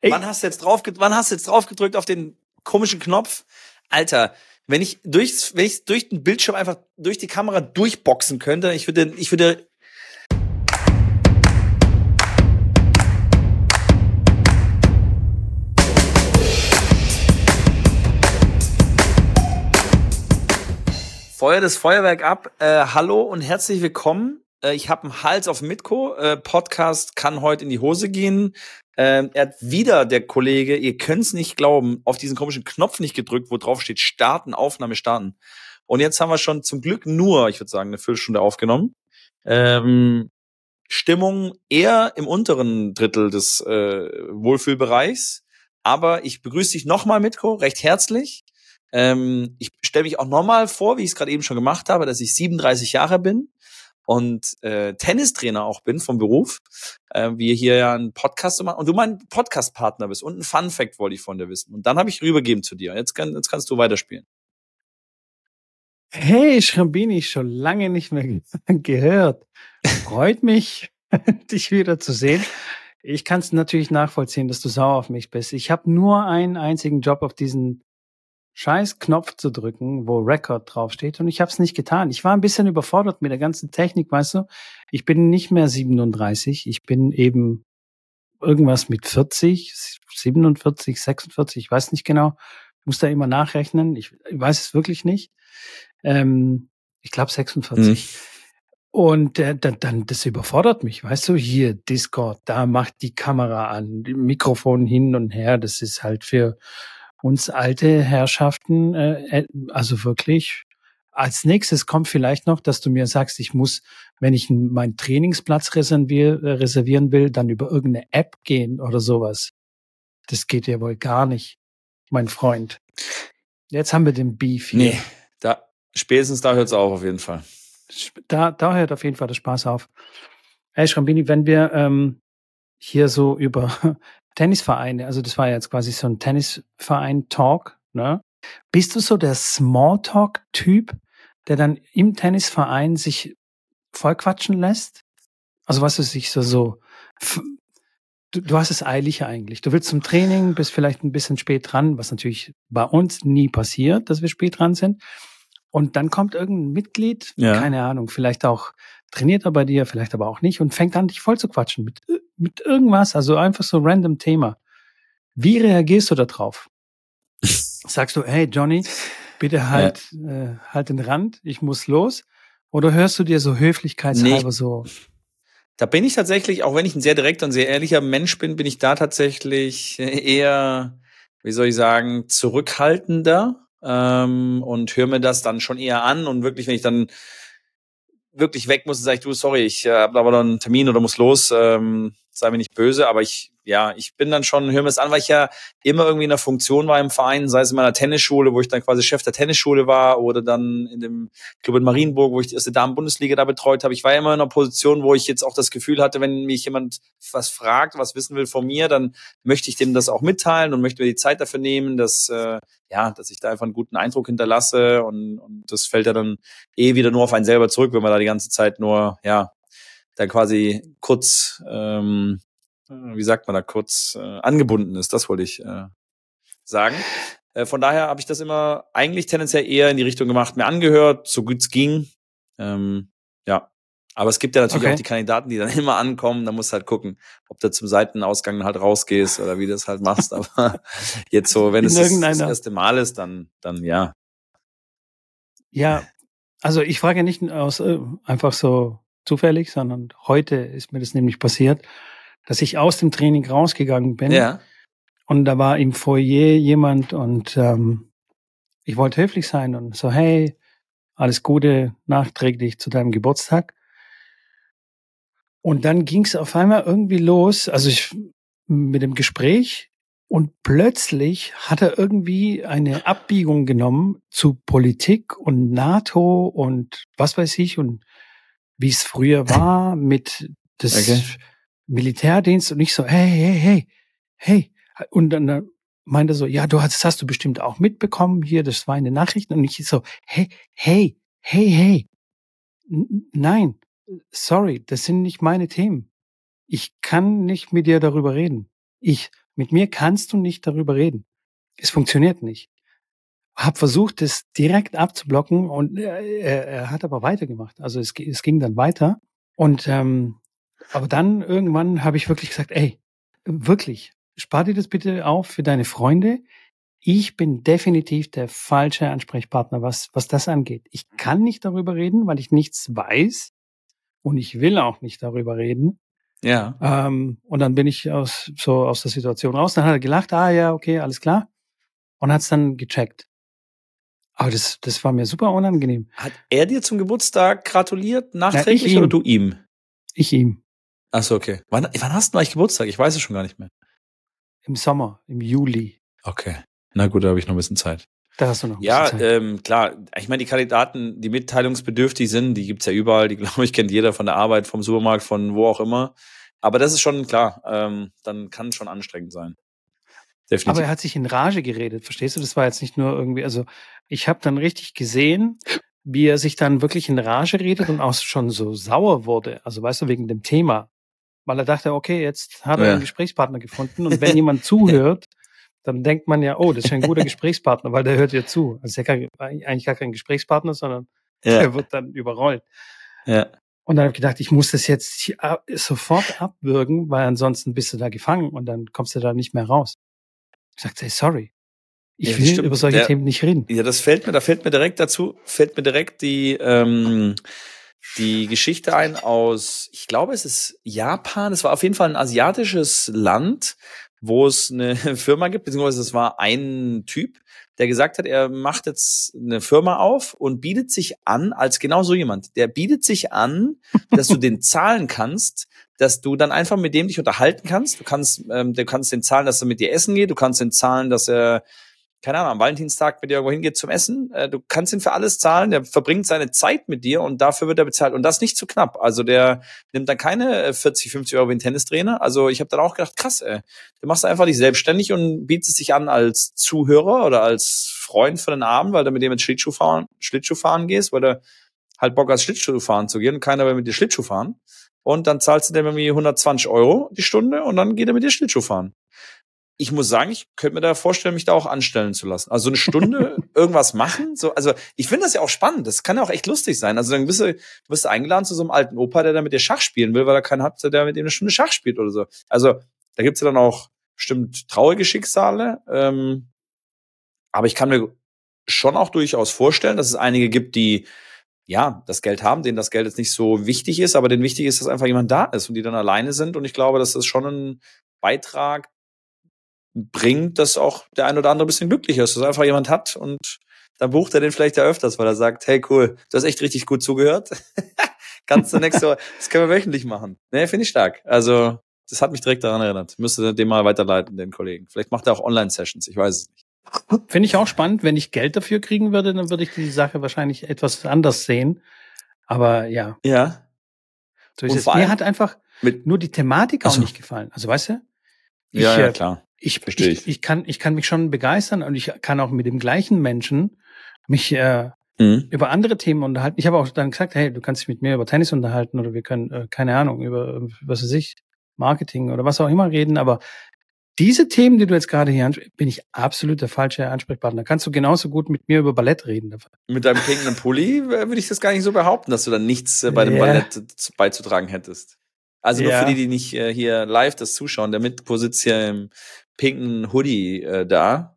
Ey. Wann hast du jetzt drauf, wann hast du jetzt drauf gedrückt auf den komischen Knopf? Alter, wenn ich durchs, wenn ich durch den Bildschirm einfach durch die Kamera durchboxen könnte, ich würde, ich würde Feuer das Feuerwerk ab. Äh, hallo und herzlich willkommen. Äh, ich habe einen Hals auf Mitko. Äh, Podcast kann heute in die Hose gehen. Ähm, er hat wieder der Kollege, ihr könnt's nicht glauben, auf diesen komischen Knopf nicht gedrückt, wo drauf steht Starten, Aufnahme starten. Und jetzt haben wir schon zum Glück nur, ich würde sagen, eine Viertelstunde aufgenommen. Ähm, Stimmung eher im unteren Drittel des äh, Wohlfühlbereichs. Aber ich begrüße dich nochmal, Mitko, recht herzlich. Ähm, ich stelle mich auch nochmal vor, wie ich es gerade eben schon gemacht habe, dass ich 37 Jahre bin und äh, Tennistrainer auch bin vom Beruf. Äh, wir hier ja einen Podcast machen und du mein Podcast-Partner bist. Und ein Fun-Fact wollte ich von dir wissen. Und dann habe ich rübergeben zu dir. Jetzt, kann, jetzt kannst du weiterspielen. Hey, Schrambini, schon lange nicht mehr gehört. Freut mich, dich wieder zu sehen. Ich kann es natürlich nachvollziehen, dass du sauer auf mich bist. Ich habe nur einen einzigen Job auf diesen scheiß Knopf zu drücken, wo Record draufsteht und ich habe es nicht getan. Ich war ein bisschen überfordert mit der ganzen Technik, weißt du. Ich bin nicht mehr 37, ich bin eben irgendwas mit 40, 47, 46, ich weiß nicht genau. Ich muss da immer nachrechnen. Ich, ich weiß es wirklich nicht. Ähm, ich glaube 46. Mhm. Und äh, dann, dann, das überfordert mich, weißt du, hier Discord, da macht die Kamera an, Mikrofon hin und her, das ist halt für uns alte Herrschaften, äh, äh, also wirklich. Als nächstes kommt vielleicht noch, dass du mir sagst, ich muss, wenn ich meinen Trainingsplatz äh, reservieren will, dann über irgendeine App gehen oder sowas. Das geht ja wohl gar nicht, mein Freund. Jetzt haben wir den Beef hier. Nee, da, spätestens da hört es auf, auf jeden Fall. Da, da hört auf jeden Fall der Spaß auf. Hey Schrambini, wenn wir ähm, hier so über Tennisvereine, also das war jetzt quasi so ein Tennisverein-Talk, ne? Bist du so der Smalltalk-Typ, der dann im Tennisverein sich vollquatschen lässt? Also was ist sich so, so, du, du hast es eilig eigentlich. Du willst zum Training, bist vielleicht ein bisschen spät dran, was natürlich bei uns nie passiert, dass wir spät dran sind. Und dann kommt irgendein Mitglied, ja. keine Ahnung, vielleicht auch trainiert er bei dir, vielleicht aber auch nicht und fängt an, dich voll zu quatschen mit, mit irgendwas, also einfach so random Thema. Wie reagierst du da drauf? Sagst du, hey Johnny, bitte halt, ja. äh, halt den Rand, ich muss los? Oder hörst du dir so höflichkeitshalber nee, so? Da bin ich tatsächlich, auch wenn ich ein sehr direkter und sehr ehrlicher Mensch bin, bin ich da tatsächlich eher, wie soll ich sagen, zurückhaltender ähm, und höre mir das dann schon eher an und wirklich, wenn ich dann wirklich weg muss, sage ich, du, sorry, ich äh, habe aber noch einen Termin oder muss los, ähm, sei mir nicht böse, aber ich ja, ich bin dann schon, hör mir das an, weil ich ja immer irgendwie in der Funktion war im Verein, sei es in meiner Tennisschule, wo ich dann quasi Chef der Tennisschule war oder dann in dem Club in Marienburg, wo ich die erste Damen-Bundesliga da betreut habe. Ich war immer in einer Position, wo ich jetzt auch das Gefühl hatte, wenn mich jemand was fragt, was wissen will von mir, dann möchte ich dem das auch mitteilen und möchte mir die Zeit dafür nehmen, dass, äh, ja, dass ich da einfach einen guten Eindruck hinterlasse und, und das fällt ja dann eh wieder nur auf einen selber zurück, wenn man da die ganze Zeit nur, ja, dann quasi kurz ähm, äh, wie sagt man da kurz, äh, angebunden ist. Das wollte ich äh, sagen. Äh, von daher habe ich das immer eigentlich tendenziell eher in die Richtung gemacht, mir angehört, so gut es ging. Ähm, ja. Aber es gibt ja natürlich okay. auch die Kandidaten, die dann immer ankommen. Da musst du halt gucken, ob du zum Seitenausgang halt rausgehst oder wie du das halt machst. Aber jetzt so, wenn es das, das erste Mal ist, dann, dann ja. Ja, also ich frage ja nicht aus äh, einfach so zufällig, sondern heute ist mir das nämlich passiert dass ich aus dem Training rausgegangen bin. Ja. Und da war im Foyer jemand und ähm, ich wollte höflich sein und so, hey, alles Gute nachträglich zu deinem Geburtstag. Und dann ging es auf einmal irgendwie los, also ich mit dem Gespräch und plötzlich hat er irgendwie eine Abbiegung genommen zu Politik und NATO und was weiß ich und wie es früher war mit das okay. Militärdienst und ich so, hey, hey, hey, hey. Und dann meinte er so, ja, du hast, das hast du bestimmt auch mitbekommen hier, das war eine Nachricht. Und ich so, hey, hey, hey, hey. nein, sorry, das sind nicht meine Themen. Ich kann nicht mit dir darüber reden. Ich mit mir kannst du nicht darüber reden. Es funktioniert nicht. Hab versucht, es direkt abzublocken und er, er hat aber weitergemacht. Also es, es ging dann weiter. Und ähm, aber dann irgendwann habe ich wirklich gesagt, ey, wirklich, spar dir das bitte auf für deine Freunde. Ich bin definitiv der falsche Ansprechpartner, was, was das angeht. Ich kann nicht darüber reden, weil ich nichts weiß und ich will auch nicht darüber reden. Ja. Ähm, und dann bin ich aus, so aus der Situation raus. Dann hat er gelacht, ah ja, okay, alles klar. Und hat es dann gecheckt. Aber das, das war mir super unangenehm. Hat er dir zum Geburtstag gratuliert, nachträglich ja, oder du ihm? Ich ihm. Achso, okay. Wann, wann hast du eigentlich Geburtstag? Ich weiß es schon gar nicht mehr. Im Sommer, im Juli. Okay. Na gut, da habe ich noch ein bisschen Zeit. Da hast du noch. Ja, ähm, klar. Ich meine, die Kandidaten, die mitteilungsbedürftig sind, die gibt's ja überall. Die, glaube ich, kennt jeder von der Arbeit, vom Supermarkt, von wo auch immer. Aber das ist schon klar. Ähm, dann kann es schon anstrengend sein. Definitiv. Aber er hat sich in Rage geredet, verstehst du? Das war jetzt nicht nur irgendwie, also ich habe dann richtig gesehen, wie er sich dann wirklich in Rage redet und auch schon so sauer wurde. Also weißt du, wegen dem Thema. Weil er dachte, okay, jetzt hat er ja. einen Gesprächspartner gefunden und wenn jemand zuhört, dann denkt man ja, oh, das ist ein guter Gesprächspartner, weil der hört ja zu. Also ist ja eigentlich gar kein Gesprächspartner, sondern ja. der wird dann überrollt. Ja. Und dann habe ich gedacht, ich muss das jetzt sofort abwürgen, weil ansonsten bist du da gefangen und dann kommst du da nicht mehr raus. Ich sagte, hey, sorry. Ich ja, will stimmt. über solche der, Themen nicht reden. Ja, das fällt mir, da fällt mir direkt dazu, fällt mir direkt die, ähm, die Geschichte ein aus, ich glaube, es ist Japan. Es war auf jeden Fall ein asiatisches Land, wo es eine Firma gibt, beziehungsweise es war ein Typ, der gesagt hat, er macht jetzt eine Firma auf und bietet sich an als genau so jemand. Der bietet sich an, dass du den zahlen kannst, dass du dann einfach mit dem dich unterhalten kannst. Du kannst, ähm, du kannst den zahlen, dass er mit dir essen geht. Du kannst den zahlen, dass er keine Ahnung, am Valentinstag mit dir irgendwo hingeht zum Essen. Äh, du kannst ihn für alles zahlen, der verbringt seine Zeit mit dir und dafür wird er bezahlt. Und das nicht zu knapp. Also der nimmt dann keine 40, äh, 50 Euro wie ein Tennistrainer. Also ich habe dann auch gedacht, krass, ey, du machst einfach dich selbstständig und bietest dich an als Zuhörer oder als Freund für den Abend, weil du mit dem jetzt Schlittschuh fahren, Schlittschuh fahren gehst, weil du halt Bock hast, Schlittschuh fahren zu gehen und keiner will mit dir Schlittschuh fahren. Und dann zahlst du dem irgendwie 120 Euro die Stunde und dann geht er mit dir Schlittschuh fahren ich muss sagen, ich könnte mir da vorstellen, mich da auch anstellen zu lassen. Also eine Stunde irgendwas machen. So, also ich finde das ja auch spannend. Das kann ja auch echt lustig sein. Also dann bist du, du bist eingeladen zu so einem alten Opa, der da mit dir Schach spielen will, weil er keinen hat, der mit ihm eine Stunde Schach spielt oder so. Also da gibt's ja dann auch bestimmt traurige Schicksale. Ähm, aber ich kann mir schon auch durchaus vorstellen, dass es einige gibt, die ja, das Geld haben, denen das Geld jetzt nicht so wichtig ist, aber denen wichtig ist, dass einfach jemand da ist und die dann alleine sind. Und ich glaube, das ist schon ein Beitrag bringt, dass auch der ein oder andere ein bisschen glücklicher ist, dass einfach jemand hat und dann bucht er den vielleicht ja öfters, weil er sagt, hey cool, du hast echt richtig gut zugehört. Kannst du nächste Woche, das können wir wöchentlich machen. Nee, finde ich stark. Also, das hat mich direkt daran erinnert. Müsste den mal weiterleiten, den Kollegen. Vielleicht macht er auch Online-Sessions, ich weiß es nicht. Finde ich auch spannend. Wenn ich Geld dafür kriegen würde, dann würde ich die Sache wahrscheinlich etwas anders sehen. Aber ja. Ja. So ist es. Mir hat einfach nur die Thematik auch so. nicht gefallen. Also weißt du? Ich, ja, ja, klar. Ich, Verstehe ich, ich, kann, ich kann mich schon begeistern und ich kann auch mit dem gleichen Menschen mich äh, mhm. über andere Themen unterhalten. Ich habe auch dann gesagt, hey, du kannst dich mit mir über Tennis unterhalten oder wir können, äh, keine Ahnung, über, was weiß ich, Marketing oder was auch immer reden, aber diese Themen, die du jetzt gerade hier ansprichst, bin ich absolut der falsche Ansprechpartner. Kannst du genauso gut mit mir über Ballett reden. Mit deinem pinken Pulli würde ich das gar nicht so behaupten, dass du dann nichts äh, bei dem yeah. Ballett beizutragen hättest. Also nur ja. für die, die nicht äh, hier live das zuschauen, der Mitko sitzt hier im pinken Hoodie äh, da.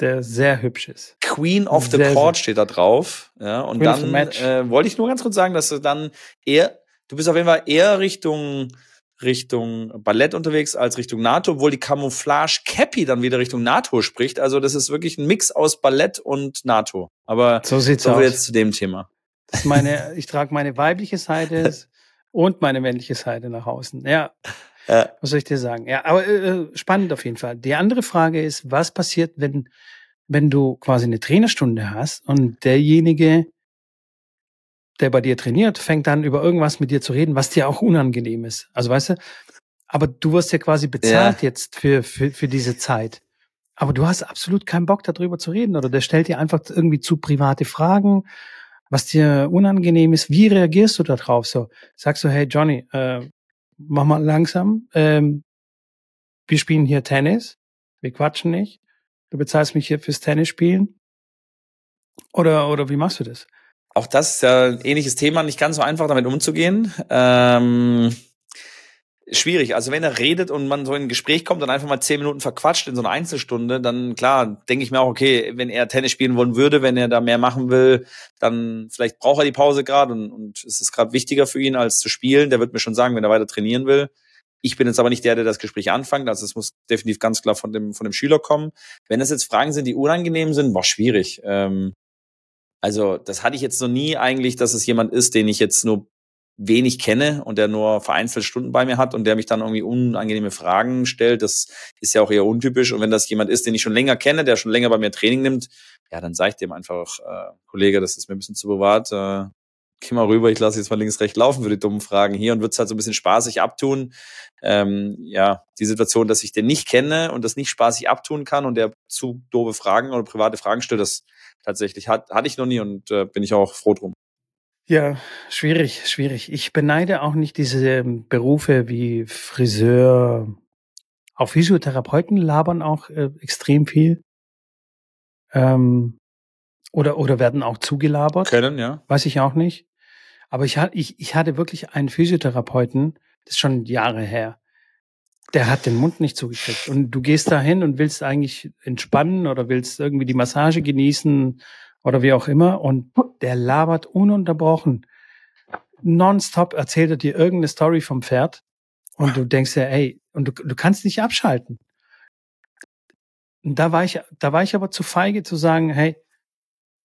Der sehr hübsch ist. Queen of the sehr, Court steht da drauf. Ja, und Queen dann äh, wollte ich nur ganz kurz sagen, dass du dann eher, du bist auf jeden Fall eher Richtung Richtung Ballett unterwegs als Richtung NATO, obwohl die Camouflage Cappy dann wieder Richtung NATO spricht. Also das ist wirklich ein Mix aus Ballett und NATO. Aber so sieht's so aus. jetzt zu dem Thema. Das ist meine, ich trage meine weibliche Seite und meine männliche Seite nach außen. Ja. Ja. Was soll ich dir sagen? Ja, aber äh, äh, spannend auf jeden Fall. Die andere Frage ist, was passiert, wenn, wenn du quasi eine Trainerstunde hast und derjenige, der bei dir trainiert, fängt dann über irgendwas mit dir zu reden, was dir auch unangenehm ist. Also weißt du, aber du wirst ja quasi bezahlt ja. jetzt für, für, für diese Zeit. Aber du hast absolut keinen Bock darüber zu reden oder der stellt dir einfach irgendwie zu private Fragen, was dir unangenehm ist. Wie reagierst du darauf? So sagst du, hey Johnny, äh, mach mal langsam. Ähm, wir spielen hier Tennis, wir quatschen nicht, du bezahlst mich hier fürs Tennis spielen. Oder, oder wie machst du das? Auch das ist ja ein ähnliches Thema, nicht ganz so einfach damit umzugehen. Ähm, schwierig. Also wenn er redet und man so in ein Gespräch kommt und einfach mal zehn Minuten verquatscht in so einer Einzelstunde, dann klar, denke ich mir auch, okay, wenn er Tennis spielen wollen würde, wenn er da mehr machen will, dann vielleicht braucht er die Pause gerade und, und es ist gerade wichtiger für ihn als zu spielen. Der wird mir schon sagen, wenn er weiter trainieren will. Ich bin jetzt aber nicht der, der das Gespräch anfängt. Also es muss definitiv ganz klar von dem, von dem Schüler kommen. Wenn es jetzt Fragen sind, die unangenehm sind, war schwierig. Ähm, also das hatte ich jetzt noch nie eigentlich, dass es jemand ist, den ich jetzt nur wenig kenne und der nur vereinzelt Stunden bei mir hat und der mich dann irgendwie unangenehme Fragen stellt. Das ist ja auch eher untypisch. Und wenn das jemand ist, den ich schon länger kenne, der schon länger bei mir Training nimmt, ja, dann sage ich dem einfach, äh, Kollege, das ist mir ein bisschen zu privat. Äh, geh mal rüber, ich lasse jetzt mal links, rechts laufen für die dummen Fragen hier und wird es halt so ein bisschen spaßig abtun. Ähm, ja, die Situation, dass ich den nicht kenne und das nicht spaßig abtun kann und der zu doofe Fragen oder private Fragen stellt, das tatsächlich hat, hatte ich noch nie und äh, bin ich auch froh drum. Ja, schwierig, schwierig. Ich beneide auch nicht diese ähm, Berufe wie Friseur. Auch Physiotherapeuten labern auch äh, extrem viel. Ähm, oder, oder werden auch zugelabert. Können, ja. Weiß ich auch nicht. Aber ich, ich, ich hatte wirklich einen Physiotherapeuten, das ist schon Jahre her. Der hat den Mund nicht zugekriegt. Und du gehst da hin und willst eigentlich entspannen oder willst irgendwie die Massage genießen oder wie auch immer. Und der labert ununterbrochen. Nonstop erzählt er dir irgendeine Story vom Pferd. Und du denkst ja, ey, und du, du kannst nicht abschalten. Und da war ich, da war ich aber zu feige zu sagen, hey,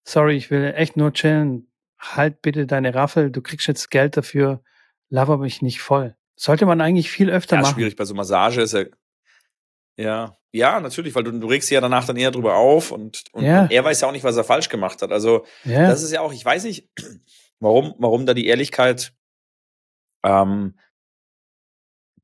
sorry, ich will echt nur chillen. Halt bitte deine Raffel, du kriegst jetzt Geld dafür, laber mich nicht voll. Sollte man eigentlich viel öfter ja, machen. schwierig bei so Massage ist ja, ja, ja, natürlich, weil du, du regst ja danach dann eher drüber auf und, und, Ja. und er weiß ja auch nicht, was er falsch gemacht hat. Also Ja, das ist ja auch, ich weiß nicht, warum, warum da die Ehrlichkeit ähm,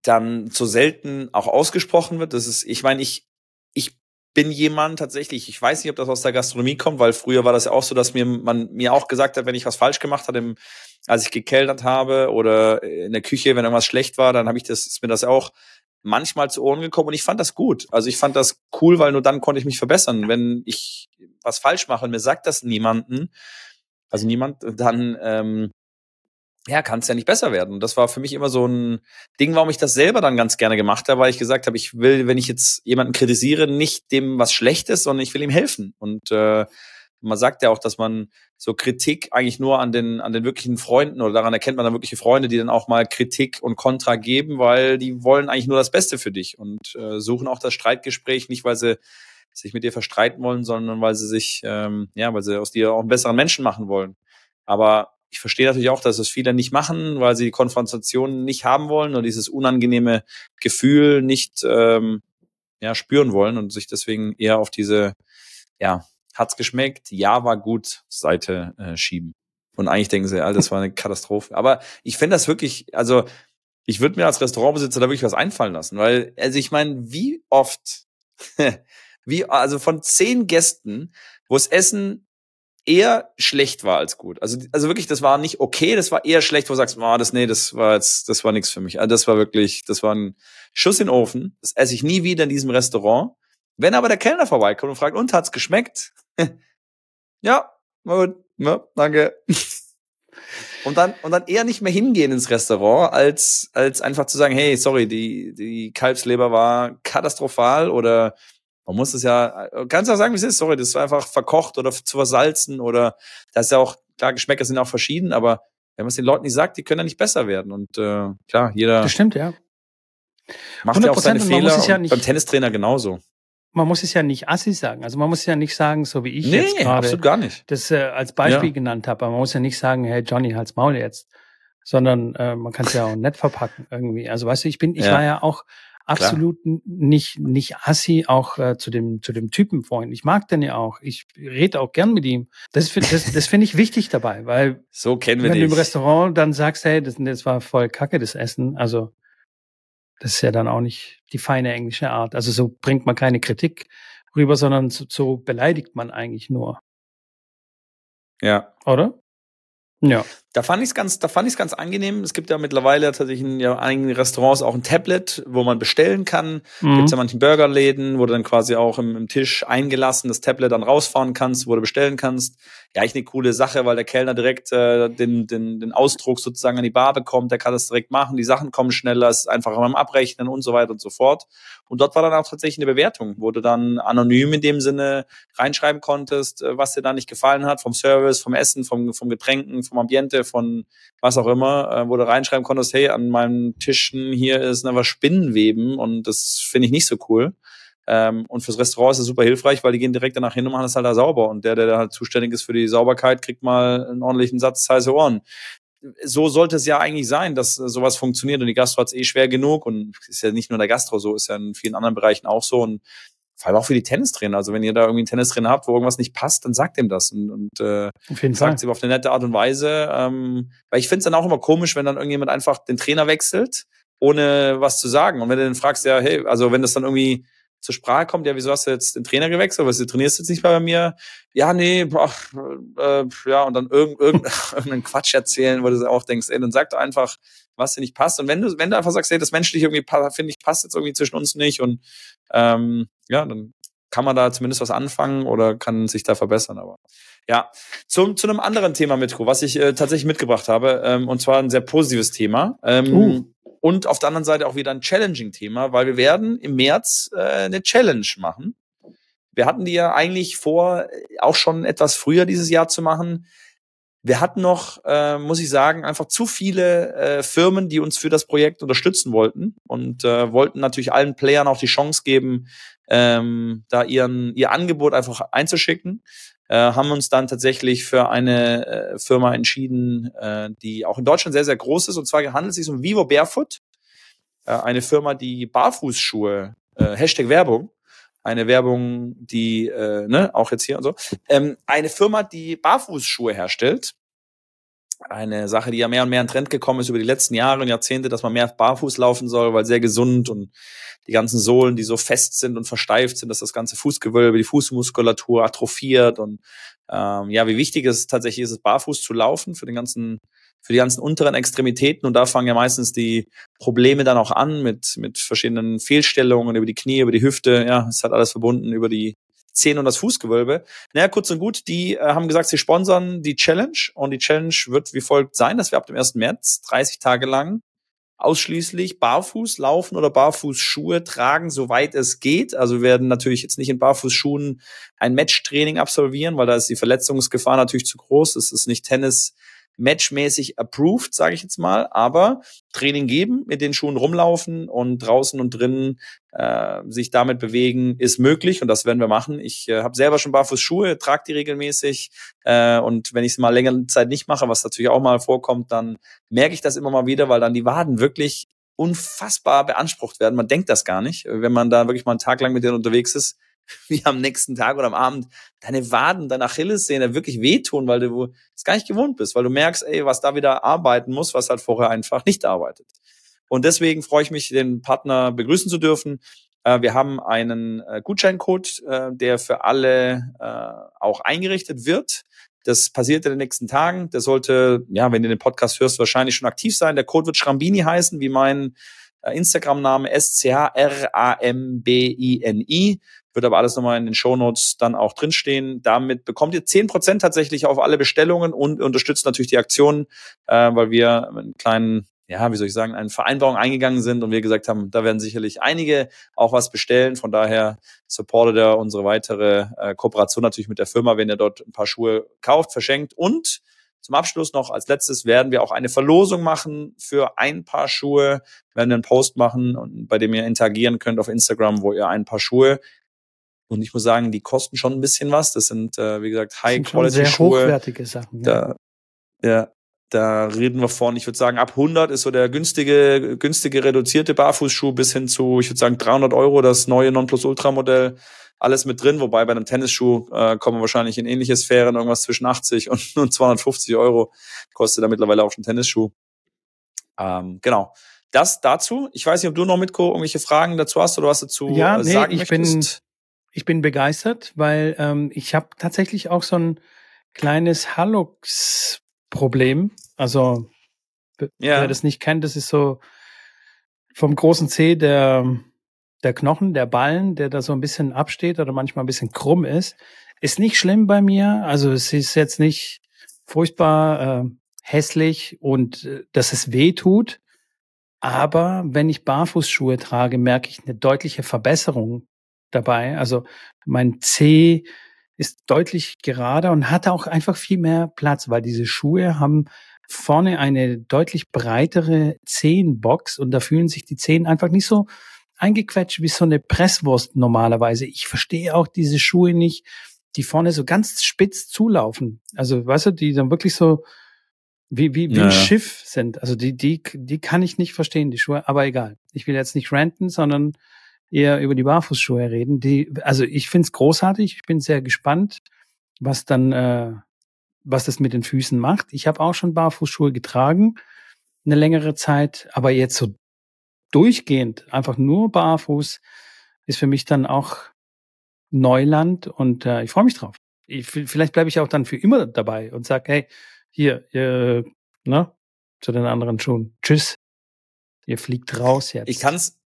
dann so selten auch ausgesprochen wird. Das ist, ich meine, ich, ich bin jemand tatsächlich, ich weiß nicht, ob das aus der Gastronomie kommt, weil früher war das ja auch so, dass mir man mir auch gesagt hat, wenn ich was falsch gemacht hatte, im, als ich gekellnert habe oder in der Küche, wenn irgendwas schlecht war, dann habe ich das, ist mir das auch manchmal zu Ohren gekommen und ich fand das gut. Also ich fand das cool, weil nur dann konnte ich mich verbessern. Wenn ich was falsch mache und mir sagt das niemanden, also niemand, dann ähm, ja, kann es ja nicht besser werden. Und das war für mich immer so ein Ding, warum ich das selber dann ganz gerne gemacht habe, weil ich gesagt habe, ich will, wenn ich jetzt jemanden kritisiere, nicht dem was Schlechtes, sondern ich will ihm helfen. Und äh, man sagt ja auch, dass man so Kritik eigentlich nur an den, an den wirklichen Freunden oder daran erkennt man dann wirkliche Freunde, die dann auch mal Kritik und Kontra geben, weil die wollen eigentlich nur das Beste für dich und äh, suchen auch das Streitgespräch, nicht weil sie sich mit dir verstreiten wollen, sondern weil sie sich, ähm, ja, weil sie aus dir auch einen besseren Menschen machen wollen. Aber ich verstehe natürlich auch, dass es viele nicht machen, weil sie die Konfrontation nicht haben wollen und dieses unangenehme Gefühl nicht ähm, ja, spüren wollen und sich deswegen eher auf diese, ja, hat's geschmeckt, ja, war gut, Seite äh, schieben. Und eigentlich denken sie, Alter, das war eine Katastrophe. Aber ich finde das wirklich, also ich würde mir als Restaurantbesitzer da wirklich was einfallen lassen, weil, also ich meine, wie oft, wie, also von zehn Gästen, wo das Essen eher schlecht war als gut. Also, also wirklich, das war nicht okay, das war eher schlecht, wo du sagst, oh, das, nee, das war jetzt, das war nichts für mich. Also das war wirklich, das war ein Schuss in den Ofen. Das esse ich nie wieder in diesem Restaurant. Wenn aber der Kellner vorbeikommt und fragt, und hat's geschmeckt? ja, gut, ja, danke. Und dann, und dann eher nicht mehr hingehen ins Restaurant, als, als einfach zu sagen, hey, sorry, die, die Kalbsleber war katastrophal oder man muss es ja, kannst ja sagen, wie es ist, sorry, das war einfach verkocht oder zu versalzen oder das ist ja auch, klar, Geschmäcker sind auch verschieden, aber wenn man es den Leuten nicht sagt, die können ja nicht besser werden. Und äh, klar, jeder das stimmt, ja. macht ja auch 100% seine Fehler. ja beim Tennistrainer genauso. Man muss es ja nicht assi sagen. Also man muss ja nicht sagen, so wie ich jetzt Nee, gerade absolut gar nicht. das äh, als Beispiel Ja. genannt habe. Aber man muss ja nicht sagen, hey Johnny, halt's Maul jetzt. Sondern äh, man kann es ja auch nett verpacken irgendwie. Also weißt du, ich bin, ich Ja. war ja auch absolut nicht nicht assi auch äh, zu dem zu dem Typen vorhin. Ich mag den ja auch. Ich rede auch gern mit ihm. Das find- das, das finde ich wichtig dabei, weil So kennen wir wenn du im dich. Restaurant dann sagst, hey, das, das war voll Kacke das Essen, also das ist ja dann auch nicht die feine englische Art. Also so bringt man keine Kritik rüber, sondern so, so beleidigt man eigentlich nur, Ja. oder? Ja. Da fand ich es ganz, da fand ich's ganz angenehm. Es gibt ja mittlerweile tatsächlich in ja, einigen Restaurants auch ein Tablet, wo man bestellen kann. Mhm. Gibt ja manchen Burgerläden, wo du dann quasi auch im, im, Tisch eingelassen das Tablet dann rausfahren kannst, wo du bestellen kannst. Ja, eigentlich eine coole Sache, weil der Kellner direkt äh, den, den, den Ausdruck sozusagen an die Bar bekommt, der kann das direkt machen, die Sachen kommen schneller, es ist einfacher beim Abrechnen und so weiter und so fort. Und dort war dann auch tatsächlich eine Bewertung, wo du dann anonym in dem Sinne reinschreiben konntest, äh, was dir da nicht gefallen hat, vom Service, vom Essen, vom, vom Getränken, vom Ambiente, von was auch immer, äh, wo du reinschreiben konntest, hey, an meinen Tischen hier ist aber Spinnenweben und das finde ich nicht so cool. Ähm, und fürs Restaurant ist es super hilfreich, weil die gehen direkt danach hin und machen das halt da sauber. Und der, der da halt zuständig ist für die Sauberkeit, kriegt mal einen ordentlichen Satz heiße Ohren. So sollte es ja eigentlich sein, dass sowas funktioniert. Und die Gastro hat es eh schwer genug. Und ist ja nicht nur der Gastro so, ist ja in vielen anderen Bereichen auch so. Und vor allem auch für die Tennistrainer. Also wenn ihr da irgendwie einen Tennistrainer habt, wo irgendwas nicht passt, dann sagt ihm das und, und äh, sagt es ihm auf eine nette Art und Weise. Ähm, weil ich finde es dann auch immer komisch, wenn dann irgendjemand einfach den Trainer wechselt, ohne was zu sagen. Und wenn du dann fragst, ja, hey, also wenn das dann irgendwie zur Sprache kommt, ja, wieso hast du jetzt den Trainer gewechselt? Was, du trainierst jetzt nicht mehr bei mir? Ja, nee, boah, äh, ja, und dann irgend, irgend, irgendeinen Quatsch erzählen, wo du auch denkst, ey, dann sag doch einfach, was dir nicht passt. Und wenn du, wenn du einfach sagst, hey, das menschlich irgendwie, finde ich, passt jetzt irgendwie zwischen uns nicht und ähm, ja, dann kann man da zumindest was anfangen oder kann sich da verbessern. Aber ja, zum, zu einem anderen Thema, Mitko, was ich äh, tatsächlich mitgebracht habe, ähm, und zwar ein sehr positives Thema. Ähm, uh. Und auf der anderen Seite auch wieder ein Challenging-Thema, weil wir werden im März äh, eine Challenge machen. Wir hatten die ja eigentlich vor, auch schon etwas früher dieses Jahr zu machen. Wir hatten noch, äh, muss ich sagen, einfach zu viele äh, Firmen, die uns für das Projekt unterstützen wollten und äh, wollten natürlich allen Playern auch die Chance geben, ähm, da ihren, ihr Angebot einfach einzuschicken äh, haben uns dann tatsächlich für eine äh, Firma entschieden, äh, die auch in Deutschland sehr, sehr groß ist. Und zwar handelt es sich um Vivo Barefoot, äh, eine Firma, die Barfußschuhe, äh, Hashtag Werbung, eine Werbung, die, äh, ne, auch jetzt hier und so, ähm, eine Firma, die Barfußschuhe herstellt. Eine Sache, die ja mehr und mehr in Trend gekommen ist über die letzten Jahre und Jahrzehnte, dass man mehr barfuß laufen soll, weil sehr gesund und die ganzen Sohlen, die so fest sind und versteift sind, dass das ganze Fußgewölbe, die Fußmuskulatur atrophiert und ähm, ja, wie wichtig es tatsächlich ist, es barfuß zu laufen für den ganzen, für die ganzen unteren Extremitäten und da fangen ja meistens die Probleme dann auch an mit mit verschiedenen Fehlstellungen über die Knie, über die Hüfte, ja, es hat alles verbunden über die Zehen und das Fußgewölbe. Naja, kurz und gut, die äh, haben gesagt, sie sponsern die Challenge und die Challenge wird wie folgt sein, dass wir ab dem 1. März 30 Tage lang ausschließlich barfuß laufen oder Barfußschuhe tragen, soweit es geht. Also werden natürlich jetzt nicht in Barfußschuhen ein Matchtraining absolvieren, weil da ist die Verletzungsgefahr natürlich zu groß. Es ist nicht Tennis matchmäßig approved, sage ich jetzt mal, aber Training geben, mit den Schuhen rumlaufen und draußen und drinnen äh, sich damit bewegen, ist möglich und das werden wir machen. Ich äh, habe selber schon Barfußschuhe, trage die regelmäßig äh, und wenn ich es mal längere Zeit nicht mache, was natürlich auch mal vorkommt, dann merke ich das immer mal wieder, weil dann die Waden wirklich unfassbar beansprucht werden. Man denkt das gar nicht, wenn man da wirklich mal einen Tag lang mit denen unterwegs ist wie am nächsten Tag oder am Abend deine Waden, deine Achillessehne wirklich wehtun, weil du es gar nicht gewohnt bist, weil du merkst, ey, was da wieder arbeiten muss, was halt vorher einfach nicht arbeitet. Und deswegen freue ich mich, den Partner begrüßen zu dürfen. Äh, wir haben einen äh, Gutscheincode, äh, der für alle auch eingerichtet wird. Das passiert in den nächsten Tagen. Der sollte, ja, wenn du den Podcast hörst, wahrscheinlich schon aktiv sein. Der Code wird Schrambini heißen, wie mein Instagram-Name S-C-H-R-A-M-B-I-N-I. Wird aber alles nochmal in den Shownotes dann auch drinstehen. Damit bekommt ihr zehn Prozent tatsächlich auf alle Bestellungen und unterstützt natürlich die Aktion, äh, weil wir einen kleinen ja, wie soll ich sagen, eine Vereinbarung eingegangen sind und wir gesagt haben, da werden sicherlich einige auch was bestellen. Von daher supportet er unsere weitere äh, Kooperation natürlich mit der Firma, wenn ihr dort ein paar Schuhe kauft, verschenkt. Und zum Abschluss noch als letztes werden wir auch eine Verlosung machen für ein paar Schuhe. Wir werden einen Post machen, bei dem ihr interagieren könnt auf Instagram, wo ihr ein paar Schuhe und ich muss sagen, die kosten schon ein bisschen was. Das sind, äh, wie gesagt, High-Quality-Schuhe. hochwertige Sachen. Ja. Da, ja, da reden wir von, ich würde sagen, ab 100 ist so der günstige, günstige reduzierte Barfußschuh bis hin zu, ich würde sagen, 300 Euro das neue Nonplusultra-Modell. Alles mit drin, wobei bei einem Tennisschuh äh, kommen wir wahrscheinlich in ähnliche Sphären, irgendwas zwischen 80 und, und 250 Euro kostet da mittlerweile auch schon Tennisschuh. Ähm, genau. Das dazu. Ich weiß nicht, ob du noch mit irgendwelche Fragen dazu hast oder was dazu ja, äh, nee, sagen ich möchtest. Bin ich bin begeistert, weil ähm, ich habe tatsächlich auch so ein kleines Hallux Problem. Also, ja. wer das nicht kennt, das ist so vom großen C der, der Knochen, der Ballen, der da so ein bisschen absteht oder manchmal ein bisschen krumm ist. Ist nicht schlimm bei mir. Also es ist jetzt nicht furchtbar äh, hässlich und äh, dass es weh tut. Aber wenn ich Barfußschuhe trage, merke ich eine deutliche Verbesserung dabei. Also mein C ist deutlich gerader und hat auch einfach viel mehr Platz, weil diese Schuhe haben vorne eine deutlich breitere Zehenbox und da fühlen sich die Zehen einfach nicht so eingequetscht wie so eine Presswurst normalerweise. Ich verstehe auch diese Schuhe nicht, die vorne so ganz spitz zulaufen. Also, weißt du, die dann wirklich so wie, wie, wie ja, ein Schiff sind. Also die, die, die kann ich nicht verstehen, die Schuhe, aber egal. Ich will jetzt nicht ranten, sondern eher über die Barfußschuhe reden. Die, also ich finde es großartig, ich bin sehr gespannt, was dann, äh, was das mit den Füßen macht. Ich habe auch schon Barfußschuhe getragen, eine längere Zeit, aber jetzt so durchgehend, einfach nur barfuß, ist für mich dann auch Neuland und äh, ich freue mich drauf. Ich, vielleicht bleibe ich auch dann für immer dabei und sag, hey, hier, ihr, ne, zu den anderen Schuhen. Tschüss. Ihr fliegt raus jetzt. Ich kann's,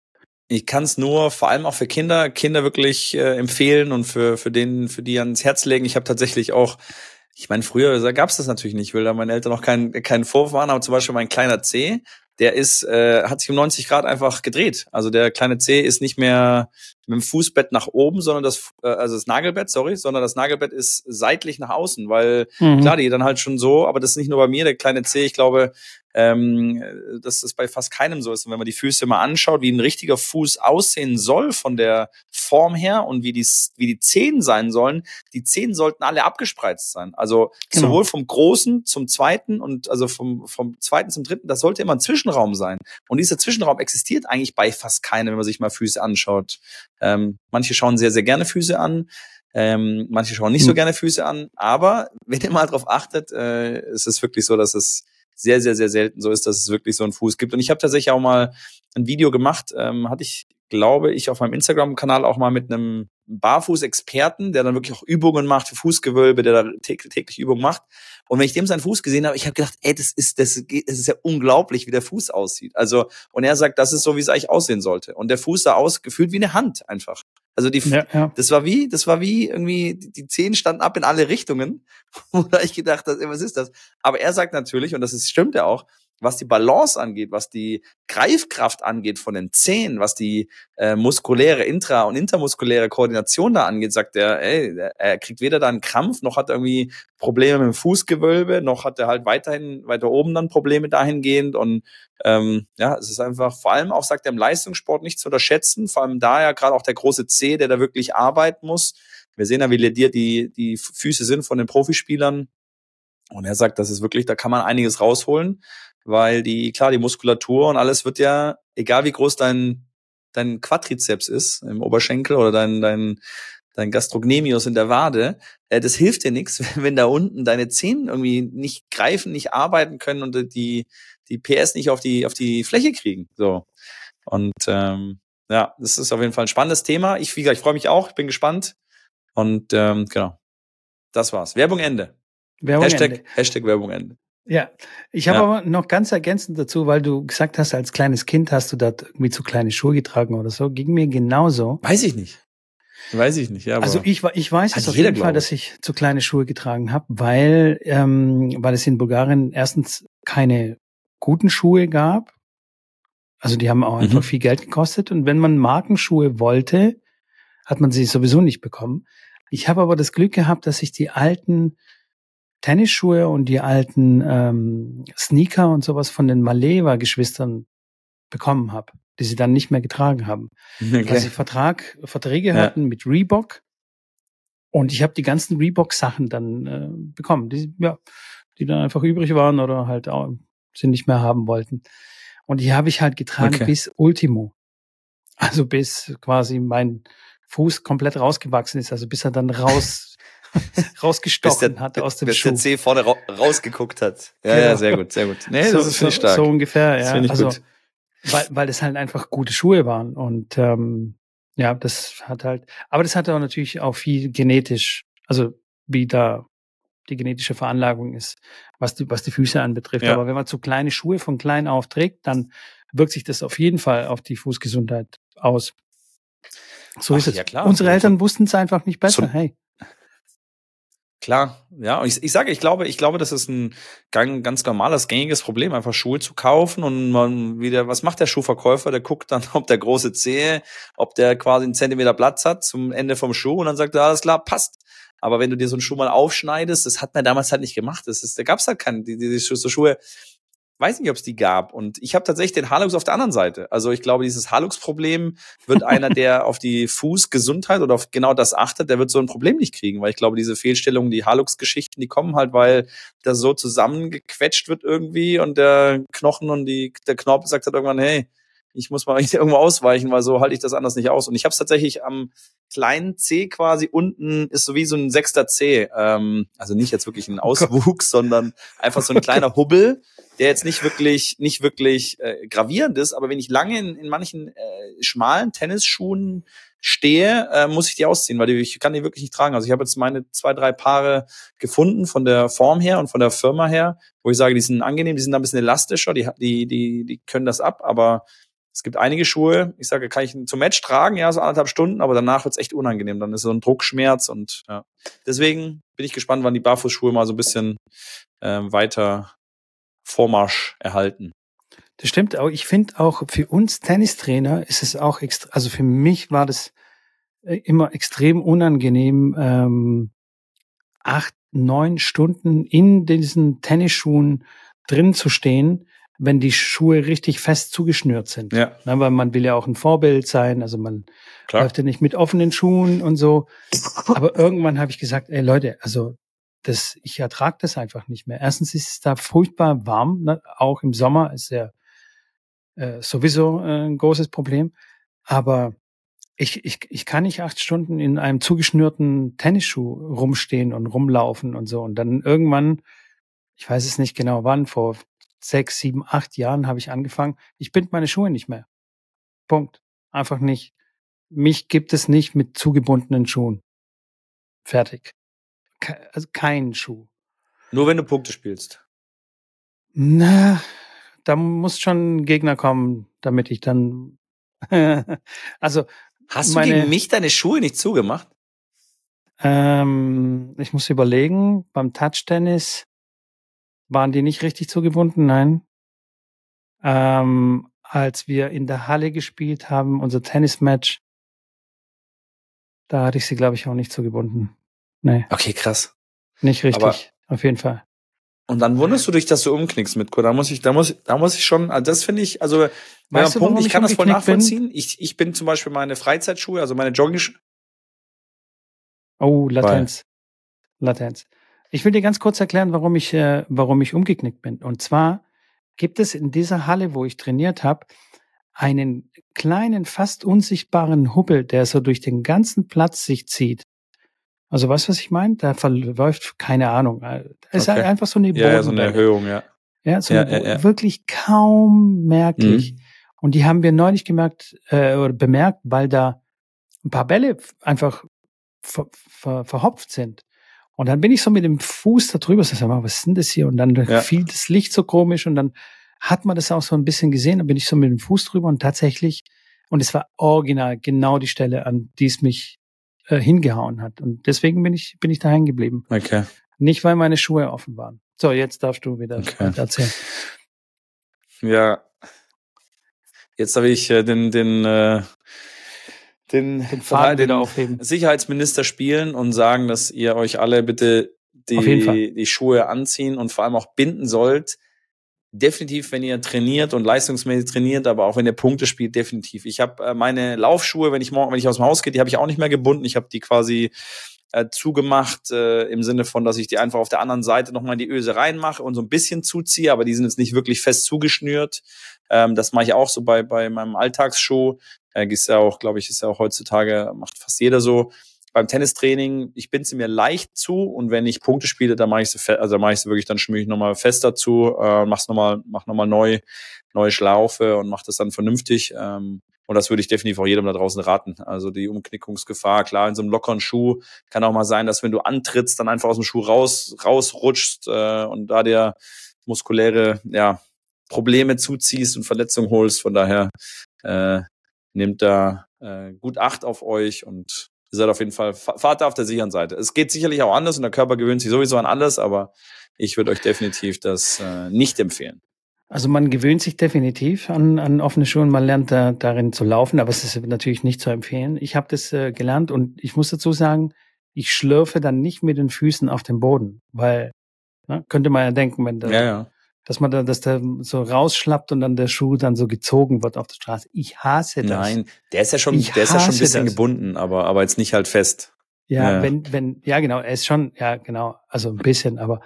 ich kann's nur vor allem auch für Kinder, Kinder wirklich äh, empfehlen und für für den, für die ans Herz legen. Ich habe tatsächlich auch, ich meine, früher da gab's das natürlich nicht, weil da meine Eltern noch keinen keinen Vorwurf waren, aber zum Beispiel mein kleiner C, der ist, äh, hat sich um 90 Grad einfach gedreht. Also der kleine C ist nicht mehr mit dem Fußbett nach oben, sondern das, äh, also das Nagelbett, sorry, sondern das Nagelbett ist seitlich nach außen, weil mhm. klar, die dann halt schon so, aber das ist nicht nur bei mir, der kleine C, ich glaube, ähm, dass das bei fast keinem so ist. Und wenn man die Füße mal anschaut, wie ein richtiger Fuß aussehen soll von der Form her und wie die, wie die Zehen sein sollen, die Zehen sollten alle abgespreizt sein. Also genau. sowohl vom großen zum zweiten und also vom, vom zweiten zum dritten, das sollte immer ein Zwischenraum sein. Und dieser Zwischenraum existiert eigentlich bei fast keinem, wenn man sich mal Füße anschaut. Ähm, manche schauen sehr, sehr gerne Füße an. Ähm, manche schauen nicht hm. so gerne Füße an, aber wenn ihr mal darauf achtet, äh, ist es wirklich so, dass es sehr, sehr, sehr selten so ist, dass es wirklich so einen Fuß gibt. Und ich habe tatsächlich auch mal ein Video gemacht, ähm, hatte ich, glaube ich, auf meinem Instagram-Kanal auch mal mit einem Barfuß-Experten, der dann wirklich auch Übungen macht für Fußgewölbe, der da täglich Übungen macht. Und wenn ich dem seinen Fuß gesehen habe, ich habe gedacht, ey, das ist, das, das ist ja unglaublich, wie der Fuß aussieht. Also, und er sagt, das ist so, wie es eigentlich aussehen sollte. Und der Fuß sah aus, gefühlt wie eine Hand einfach. Also die, ja, ja. das war wie, das war wie irgendwie, die Zehen standen ab in alle Richtungen. Oder ich gedacht, was ist das? Aber er sagt natürlich, und das ist, stimmt ja auch, was die Balance angeht, was die Greifkraft angeht von den Zehen, was die äh, muskuläre, intra- und intermuskuläre Koordination da angeht, sagt er, ey, er kriegt weder da einen Krampf, noch hat er irgendwie Probleme mit dem Fußgewölbe, noch hat er halt weiterhin, weiter oben dann Probleme dahingehend und ähm, ja, es ist einfach vor allem auch, sagt er, im Leistungssport nicht zu unterschätzen, vor allem da ja gerade auch der große C, der da wirklich arbeiten muss. Wir sehen ja, wie lediert die, die Füße sind von den Profispielern. Und er sagt, das ist wirklich, da kann man einiges rausholen weil die, klar, die Muskulatur und alles wird ja, egal wie groß dein, dein Quadrizeps ist im Oberschenkel oder dein, dein, dein Gastrocnemius in der Wade, äh, das hilft dir nichts, wenn da unten deine Zehen irgendwie nicht greifen, nicht arbeiten können und die, die PS nicht auf die, auf die Fläche kriegen. So. Und ähm, ja, das ist auf jeden Fall ein spannendes Thema. Ich, wie gesagt, ich freue mich auch, ich bin gespannt. Und ähm, genau. Das war's. Werbung Ende. Werbung Hashtag, Ende. Hashtag Werbung Ende. Ja, ich habe ja. aber noch ganz ergänzend dazu, weil du gesagt hast, als kleines Kind hast du da irgendwie zu kleine Schuhe getragen oder so. Ging mir genauso. Weiß ich nicht. Weiß ich nicht, ja. also ich, ich weiß es auf jeden Fall, dass ich zu kleine Schuhe getragen habe, weil, ähm, weil es in Bulgarien erstens keine guten Schuhe gab. Also die haben auch einfach mhm. viel Geld gekostet. Und wenn man Markenschuhe wollte, hat man sie sowieso nicht bekommen. Ich habe aber das Glück gehabt, dass ich die alten Tennisschuhe und die alten ähm, Sneaker und sowas von den Maleva-Geschwistern bekommen habe, die sie dann nicht mehr getragen haben. Okay. Weil sie Vertrag, Verträge ja. hatten mit Reebok und ich habe die ganzen Reebok-Sachen dann äh, bekommen, die, ja, die dann einfach übrig waren oder halt auch sie nicht mehr haben wollten. Und die habe ich halt getragen okay. bis Ultimo. Also bis quasi mein Fuß komplett rausgewachsen ist, also bis er dann raus rausgestochen der, hat aus dem bis Schuh. Bis der C vorne ra rausgeguckt hat. Ja, genau. ja, sehr gut, sehr gut. Nee, so, das ist so, stark. So ungefähr, ja. Das also, gut. Weil, weil es halt einfach gute Schuhe waren und ähm, ja, das hat halt, aber das hat auch natürlich auch viel genetisch, also wie da die genetische Veranlagung ist, was die, was die Füße anbetrifft. Ja. Aber wenn man zu kleine Schuhe von klein auf trägt, dann wirkt sich das auf jeden Fall auf die Fußgesundheit aus. So Ach, ist es. ja, klar. Unsere Eltern wussten es einfach nicht besser. So- hey. Klar, ja. Und ich, ich sage, ich glaube, ich glaube, das ist ein gang, ganz normales, gängiges Problem, einfach Schuhe zu kaufen und man wieder, was macht der Schuhverkäufer? Der guckt dann, ob der große Zehe, ob der quasi einen Zentimeter Platz hat zum Ende vom Schuh und dann sagt er, alles klar, passt. Aber wenn du dir so einen Schuh mal aufschneidest, das hat man damals halt nicht gemacht. Das ist, da gab's halt keine, die, die, die so Schuhe, weiß nicht, ob es die gab. Und ich habe tatsächlich den Halux auf der anderen Seite. Also ich glaube, dieses Halux-Problem wird einer, der auf die Fußgesundheit oder auf genau das achtet, der wird so ein Problem nicht kriegen. Weil ich glaube, diese Fehlstellungen, die Halux-Geschichten, die kommen halt, weil das so zusammengequetscht wird irgendwie und der Knochen und die, der Knorpel sagt halt irgendwann, hey, ich muss mal irgendwo ausweichen, weil so halte ich das anders nicht aus. Und ich habe es tatsächlich am kleinen C quasi unten ist so wie so ein sechster C. Ähm, also nicht jetzt wirklich ein Auswuchs, sondern einfach so ein kleiner Hubbel, der jetzt nicht wirklich, nicht wirklich äh, gravierend ist, aber wenn ich lange in, in manchen äh, schmalen Tennisschuhen stehe, äh, muss ich die ausziehen, weil die, ich kann die wirklich nicht tragen. Also ich habe jetzt meine zwei, drei Paare gefunden von der Form her und von der Firma her, wo ich sage, die sind angenehm, die sind ein bisschen elastischer, die, die, die, die können das ab, aber es gibt einige Schuhe, ich sage, kann ich zum Match tragen, ja, so anderthalb Stunden, aber danach wird's echt unangenehm. Dann ist so ein Druckschmerz und ja. Deswegen bin ich gespannt, wann die Barfußschuhe mal so ein bisschen ähm, weiter Vormarsch erhalten. Das stimmt auch. Ich finde auch für uns Tennistrainer ist es auch extra, also für mich war das äh, immer extrem unangenehm, ähm, acht, neun Stunden in diesen Tennisschuhen drin zu stehen, wenn die Schuhe richtig fest zugeschnürt sind. Ja, Na, weil man will ja auch ein Vorbild sein, also man klar. läuft ja nicht mit offenen Schuhen und so. Aber irgendwann habe ich gesagt, ey Leute, also das, ich ertrage das einfach nicht mehr. Erstens ist es da furchtbar warm, ne? auch im Sommer ist ja äh, sowieso äh, ein großes Problem. Aber ich, ich, ich kann nicht acht Stunden in einem zugeschnürten Tennisschuh rumstehen und rumlaufen und so. Und dann irgendwann, ich weiß es nicht genau wann, vor sechs, sieben, acht Jahren habe ich angefangen, ich bind meine Schuhe nicht mehr. Punkt. Einfach nicht. Mich gibt es nicht mit zugebundenen Schuhen. Fertig. Ke also kein Schuh. Nur wenn du Punkte spielst. Na, da muss schon ein Gegner kommen, damit ich dann. also, Hast Meine- du gegen mich deine Schuhe nicht zugemacht? ähm, ich muss überlegen, beim Touchtennis waren die nicht richtig zugebunden, nein. Ähm, als wir in der Halle gespielt haben, unser Tennismatch, da hatte ich sie, glaube ich, auch nicht zugebunden. Nee, Okay, krass. nicht richtig. Aber- auf jeden Fall. Und dann wunderst du dich, dass du umknickst mit Da muss ich, da muss, da muss ich schon, also das finde ich, also, Weißt du, Punkt, ich kann das voll umgeknickt bin? nachvollziehen. Ich, ich bin zum Beispiel meine Freizeitschuhe, also meine Jogging, Oh, Latenz. Latenz. Ich will dir ganz kurz erklären, warum ich, äh, warum ich umgeknickt bin. Und zwar gibt es in dieser Halle, wo ich trainiert habe, einen kleinen, fast unsichtbaren Hubbel, der so durch den ganzen Platz sich zieht. Also weißt du, was ich meine? Da verläuft, keine Ahnung. äh, Es ist Okay. einfach so eine ja, ja, so eine. Erhöhung, ja. Ja, so Ja, eine ja, ja. wirklich kaum merklich. Mhm. Und die haben wir neulich gemerkt, äh, oder bemerkt, weil da ein paar Bälle einfach ver, ver, verhopft sind. Und dann bin ich so mit dem Fuß da drüber, so, sag mal, was ist denn das hier? Und dann Ja. fiel das Licht so komisch und dann hat man das auch so ein bisschen gesehen. Dann bin ich so mit dem Fuß drüber und tatsächlich, und es war original genau die Stelle, an die es mich äh, hingehauen hat. Und deswegen bin ich, bin ich da hängen geblieben. Okay. Nicht, weil meine Schuhe offen waren. So, jetzt darfst du wieder Okay. erzählen. Ja. Jetzt habe ich äh, den, den, äh, den, Den Faden den aufheben. Sicherheitsminister spielen und sagen, dass ihr euch alle bitte die, die Schuhe anziehen und vor allem auch binden sollt. Definitiv, wenn ihr trainiert und leistungsmäßig trainiert, aber auch wenn ihr Punkte spielt, definitiv. Ich habe äh, meine Laufschuhe, wenn ich morgen, wenn ich aus dem Haus gehe, die habe ich auch nicht mehr gebunden. Ich habe die quasi äh, zugemacht äh, im Sinne von, dass ich die einfach auf der anderen Seite nochmal in die Öse reinmache und so ein bisschen zuziehe, aber die sind jetzt nicht wirklich fest zugeschnürt. Ähm, das mache ich auch so bei, bei meinem Alltagsschuh. Äh, ist ja auch, glaube ich, ist ja auch heutzutage, macht fast jeder so. Beim Tennistraining, ich bin sie mir leicht zu und wenn ich Punkte spiele, dann mache ich sie, also mache ich sie wirklich, dann schmiere ich nochmal fest dazu, äh, mach's nochmal, mach nochmal neu, neue Schlaufe und mach das dann vernünftig. Ähm, Und das würde ich definitiv auch jedem da draußen raten. Also die Umknickungsgefahr, klar, in so einem lockeren Schuh kann auch mal sein, dass wenn du antrittst, dann einfach aus dem Schuh raus, rausrutschst äh, und da dir muskuläre ja, Probleme zuziehst und Verletzungen holst. Von daher äh, nehmt da äh, gut Acht auf euch und ihr seid auf jeden Fall, fahrt da auf der sicheren Seite. Es geht sicherlich auch anders und der Körper gewöhnt sich sowieso an alles, aber ich würde euch definitiv das äh, nicht empfehlen. Also man gewöhnt sich definitiv an, an offene Schuhe und man lernt da, darin zu laufen, aber es ist natürlich nicht zu empfehlen. Ich habe das äh, gelernt und ich muss dazu sagen, ich schlürfe dann nicht mit den Füßen auf dem Boden, weil ne, könnte man ja denken, wenn der, ja, ja. Dass man da, dass der so rausschlappt und dann der Schuh dann so gezogen wird auf der Straße. Ich hasse das. Nein, der ist ja schon, ich der ist ja schon ein bisschen das. gebunden, aber aber jetzt nicht halt fest. Ja, ja, wenn wenn ja genau, er ist schon ja genau, also ein bisschen, aber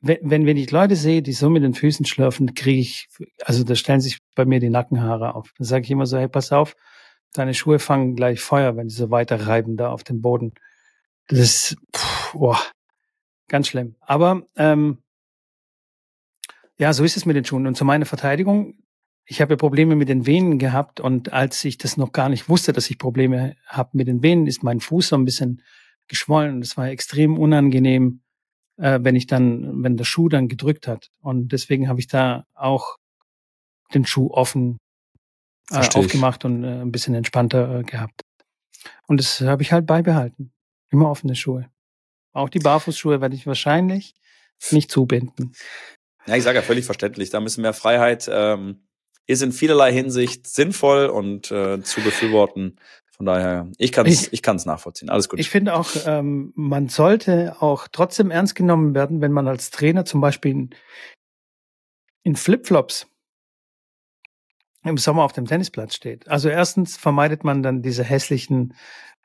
wenn, wenn, wenn ich Leute sehe, die so mit den Füßen schlürfen, kriege ich, also da stellen sich bei mir die Nackenhaare auf. Dann sage ich immer so, hey, pass auf, deine Schuhe fangen gleich Feuer, wenn sie so weiter reiben da auf dem Boden. Das ist, pff, boah, ganz schlimm. Aber ähm, ja, so ist es mit den Schuhen. Und zu meiner Verteidigung, ich habe ja Probleme mit den Venen gehabt und als ich das noch gar nicht wusste, dass ich Probleme habe mit den Venen, ist mein Fuß so ein bisschen geschwollen und es war extrem unangenehm äh, wenn ich dann, wenn der Schuh dann gedrückt hat. Und deswegen habe ich da auch den Schuh offen äh, aufgemacht und äh, ein bisschen entspannter äh, gehabt. Und das habe ich halt beibehalten. Immer offene Schuhe. Auch die Barfußschuhe werde ich wahrscheinlich nicht zubinden. Ja, ich sage ja völlig verständlich. Da müssen mehr Freiheit ähm, ist in vielerlei Hinsicht sinnvoll und äh, zu befürworten. Von daher, ich kann es ich, ich kann's nachvollziehen. Alles gut. Ich finde auch, ähm, man sollte auch trotzdem ernst genommen werden, wenn man als Trainer zum Beispiel in, in Flipflops im Sommer auf dem Tennisplatz steht. Also erstens vermeidet man dann diese hässlichen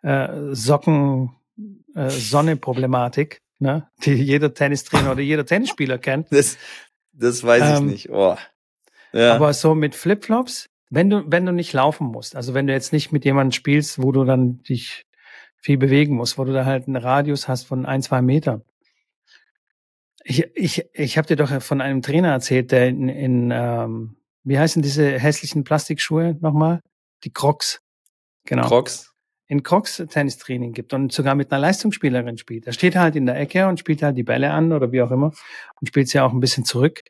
äh, Socken äh, Sonne-Problematik, ne, die jeder Tennistrainer oder jeder Tennisspieler kennt. Das, das weiß ich ähm, nicht. Oh. Ja. Aber so mit Flipflops wenn du, wenn du nicht laufen musst, also wenn du jetzt nicht mit jemandem spielst, wo du dann dich viel bewegen musst, wo du da halt einen Radius hast von ein, zwei Metern. Ich, ich, ich habe dir doch von einem Trainer erzählt, der in, in ähm, wie heißen diese hässlichen Plastikschuhe nochmal? Die Crocs. Genau. Crocs. In Crocs Tennistraining gibt und sogar mit einer Leistungsspielerin spielt. Er steht halt in der Ecke und spielt halt die Bälle an oder wie auch immer und spielt sie auch ein bisschen zurück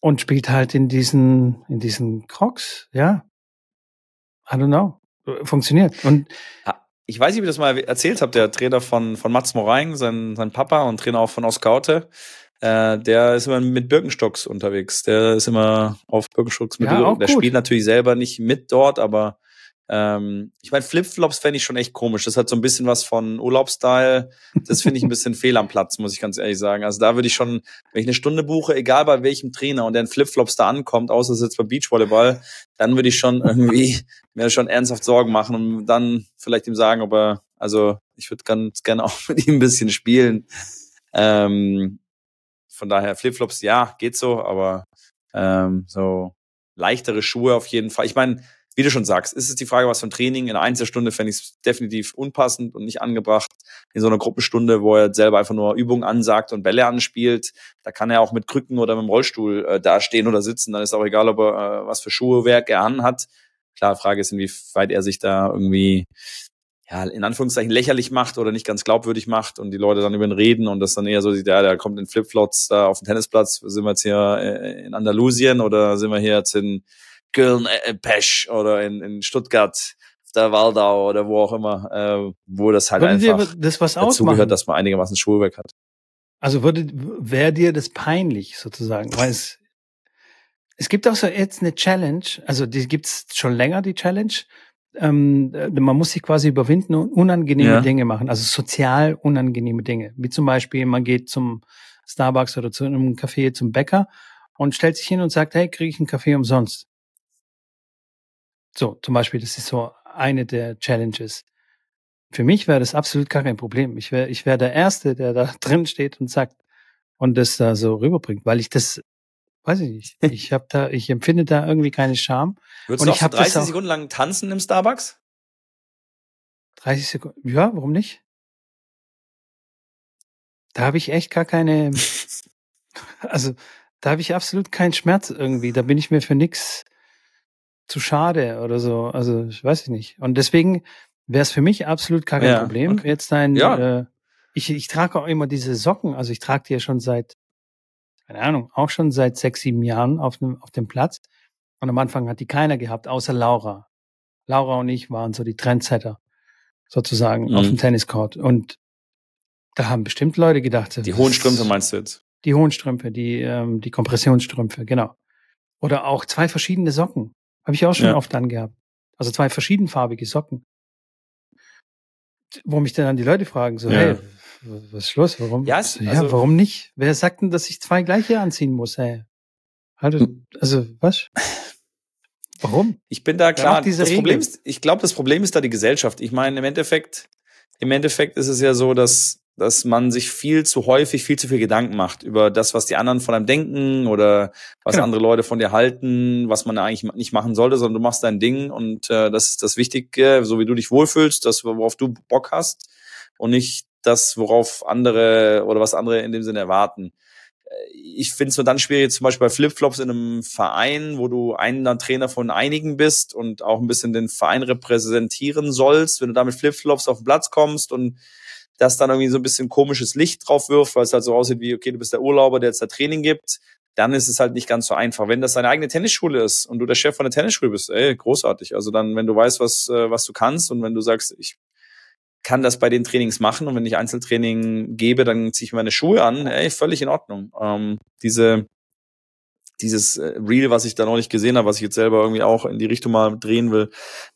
und spielt halt in diesen, in diesen Crocs, ja. I don't know. Funktioniert. Und ich weiß nicht, wie ich das mal erzählt habe, der Trainer von, von Mats Moraing, sein, sein Papa und Trainer auch von Oskaute, äh, der ist immer mit Birkenstocks unterwegs. Der ist immer auf Birkenstocks mit. Ja, der gut. spielt natürlich selber nicht mit dort, aber ähm, ich meine, Flipflops fände ich schon echt komisch. Das hat so ein bisschen was von Urlaubsstyle. Das finde ich ein bisschen fehl am Platz, muss ich ganz ehrlich sagen. Also da würde ich schon, wenn ich eine Stunde buche, egal bei welchem Trainer und der in Flipflops da ankommt, außer es jetzt bei Beachvolleyball, dann würde ich schon irgendwie mir schon ernsthaft Sorgen machen und dann vielleicht ihm sagen, ob er, also ich würde ganz gerne auch mit ihm ein bisschen spielen. Ähm, von daher Flipflops, ja, geht so, aber ähm, so leichtere Schuhe auf jeden Fall. Ich meine, wie du schon sagst, ist es die Frage, was für ein Training. In einer Einzelstunde fände ich es definitiv unpassend und nicht angebracht. In so einer Gruppenstunde, wo er selber einfach nur Übungen ansagt und Bälle anspielt, da kann er auch mit Krücken oder mit dem Rollstuhl äh, dastehen oder sitzen. Dann ist auch egal, ob er äh, was für Schuhewerk er anhat. Klar, Frage ist, inwieweit er sich da irgendwie ja, in Anführungszeichen lächerlich macht oder nicht ganz glaubwürdig macht und die Leute dann über ihn reden und das dann eher so sieht, ja, der kommt in Flipflops da auf den Tennisplatz, sind wir jetzt hier äh, in Andalusien oder sind wir hier jetzt in Köln, äh, Pesch oder in, in Stuttgart, der Waldau oder wo auch immer, äh, wo das halt würde einfach das was dazugehört, dass man einigermaßen Schulwerk hat. Also würde, wäre dir das peinlich sozusagen, weil es, es gibt auch so jetzt eine Challenge, also die gibt's schon länger, die Challenge. Ähm, man muss sich quasi überwinden und unangenehme ja. Dinge machen, also sozial unangenehme Dinge. Wie zum Beispiel, man geht zum Starbucks oder zu einem Café zum Bäcker und stellt sich hin und sagt, hey, kriege ich einen Kaffee umsonst? So, zum Beispiel, das ist so eine der Challenges. Für mich wäre das absolut gar kein Problem. Ich wäre ich wäre der Erste, der da drin steht und sagt und das da so rüberbringt, weil ich das, weiß ich nicht, ich habe da, ich empfinde da irgendwie keine Scham. Würdest und du ich 30 Sekunden lang tanzen im Starbucks? 30 Sekunden, ja, warum nicht? Da habe ich echt gar keine, also da habe ich absolut keinen Schmerz irgendwie. Da bin ich mir für nix zu schade oder so. Also ich weiß ich nicht. Und deswegen wäre es für mich absolut gar kein Ja, Problem. okay. Jetzt ein, Ja. äh, ich, ich trage auch immer diese Socken. Also ich trage die ja schon seit, keine Ahnung, auch schon seit sechs, sieben Jahren auf dem, auf dem Platz. Und am Anfang hat die keiner gehabt, außer Laura. Laura und ich waren so die Trendsetter sozusagen auf Mhm. dem Tenniscourt. Und da haben bestimmt Leute gedacht, Die hohen Strümpfe meinst du jetzt? die hohen Strümpfe, die, ähm, die Kompressionsstrümpfe, genau. Oder auch zwei verschiedene Socken. Habe ich auch schon Ja. oft angehabt. Also zwei verschiedenfarbige Socken. Wo mich dann die Leute fragen, so, Ja. hey, was ist los? Warum? Ja, es- So, ja also- warum nicht? Wer sagt denn, dass ich zwei gleiche anziehen muss, hey? Halt, also, was? Warum? Ich bin da klar. das Problem Regel? ist, ich glaube, das Problem ist da die Gesellschaft. Ich meine, im Endeffekt, im Endeffekt ist es ja so, dass, dass man sich viel zu häufig, viel zu viel Gedanken macht über das, was die anderen von einem denken oder was Genau. andere Leute von dir halten, was man eigentlich nicht machen sollte, sondern du machst dein Ding und äh, das ist das Wichtige, so wie du dich wohlfühlst, das, worauf du Bock hast und nicht das, worauf andere oder was andere in dem Sinne erwarten ich finde es nur dann schwierig, zum Beispiel bei Flipflops in einem Verein, wo du einer Trainer von einigen bist und auch ein bisschen den Verein repräsentieren sollst, wenn du da mit Flipflops auf den Platz kommst und das dann irgendwie so ein bisschen komisches Licht drauf wirft, weil es halt so aussieht wie, okay, du bist der Urlauber, der jetzt da Training gibt, dann ist es halt nicht ganz so einfach. Wenn das deine eigene Tennisschule ist und du der Chef von der Tennisschule bist, ey, großartig. Also dann, wenn du weißt, was, äh, was du kannst und wenn du sagst, ich kann das bei den Trainings machen und wenn ich Einzeltraining gebe, dann ziehe ich meine Schuhe an. Ey, völlig in Ordnung. Ähm, diese dieses äh, Reel, was ich da noch nicht gesehen habe, was ich jetzt selber irgendwie auch in die Richtung mal drehen will,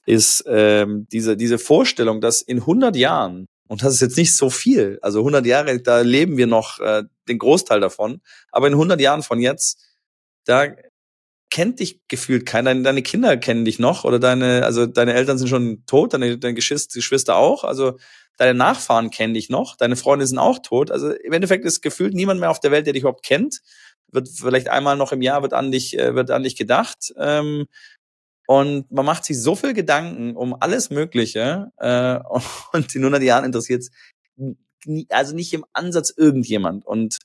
ist ähm, diese diese Vorstellung, dass in 100 Jahren und das ist jetzt nicht so viel, also 100 Jahre, da leben wir noch äh, den Großteil davon, aber in 100 Jahren von jetzt, da kennt dich gefühlt keiner. Deine Kinder kennen dich noch oder deine, also deine Eltern sind schon tot, deine, deine Geschwister, auch. Also deine Nachfahren kennen dich noch, deine Freunde sind auch tot. Also im Endeffekt ist gefühlt niemand mehr auf der Welt, der dich überhaupt kennt. Wird vielleicht einmal noch im Jahr wird an dich, äh, wird an dich gedacht. Ähm, und man macht sich so viel Gedanken um alles Mögliche äh, und in 100 Jahren interessiert also nicht im Ansatz irgendjemand. Und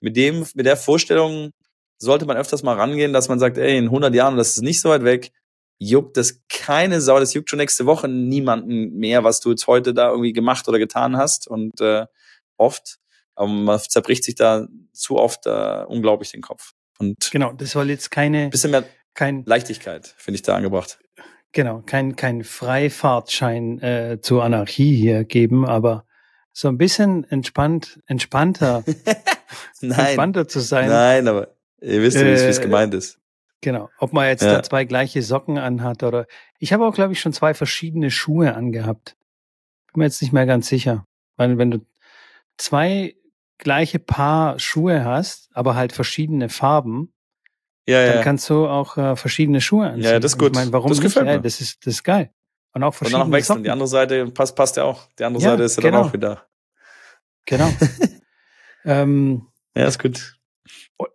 mit dem, mit der Vorstellung sollte man öfters mal rangehen, dass man sagt, ey, in 100 Jahren, das ist nicht so weit weg, juckt das keine Sau, das juckt schon nächste Woche niemanden mehr, was du jetzt heute da irgendwie gemacht oder getan hast und äh, oft, aber man zerbricht sich da zu oft äh, unglaublich den Kopf. Und Genau, das soll jetzt keine, bisschen mehr kein, Leichtigkeit, finde ich da angebracht. genau, kein, kein Freifahrtschein äh, zur Anarchie hier geben, aber so ein bisschen entspannt, entspannter, Nein, entspannter zu sein. nein, aber ihr wisst ja, wie es Äh, gemeint ist. Genau. Ob man jetzt Ja. da zwei gleiche Socken anhat oder. Ich habe auch, glaube ich, schon zwei verschiedene Schuhe angehabt. Bin mir jetzt nicht mehr ganz sicher. Weil wenn du zwei gleiche Paar Schuhe hast, aber halt verschiedene Farben, Ja, dann ja. kannst du auch äh, verschiedene Schuhe anziehen. Ja, das ist Und gut. Ich meine, warum Das nicht? gefällt Ja, mir. das ist das ist geil. Und auch Und verschiedene danach wechseln. Socken. Die andere Seite passt, passt ja auch. Die andere Ja, Seite ist ja genau. dann auch wieder. Genau. ähm, Ja, ist gut.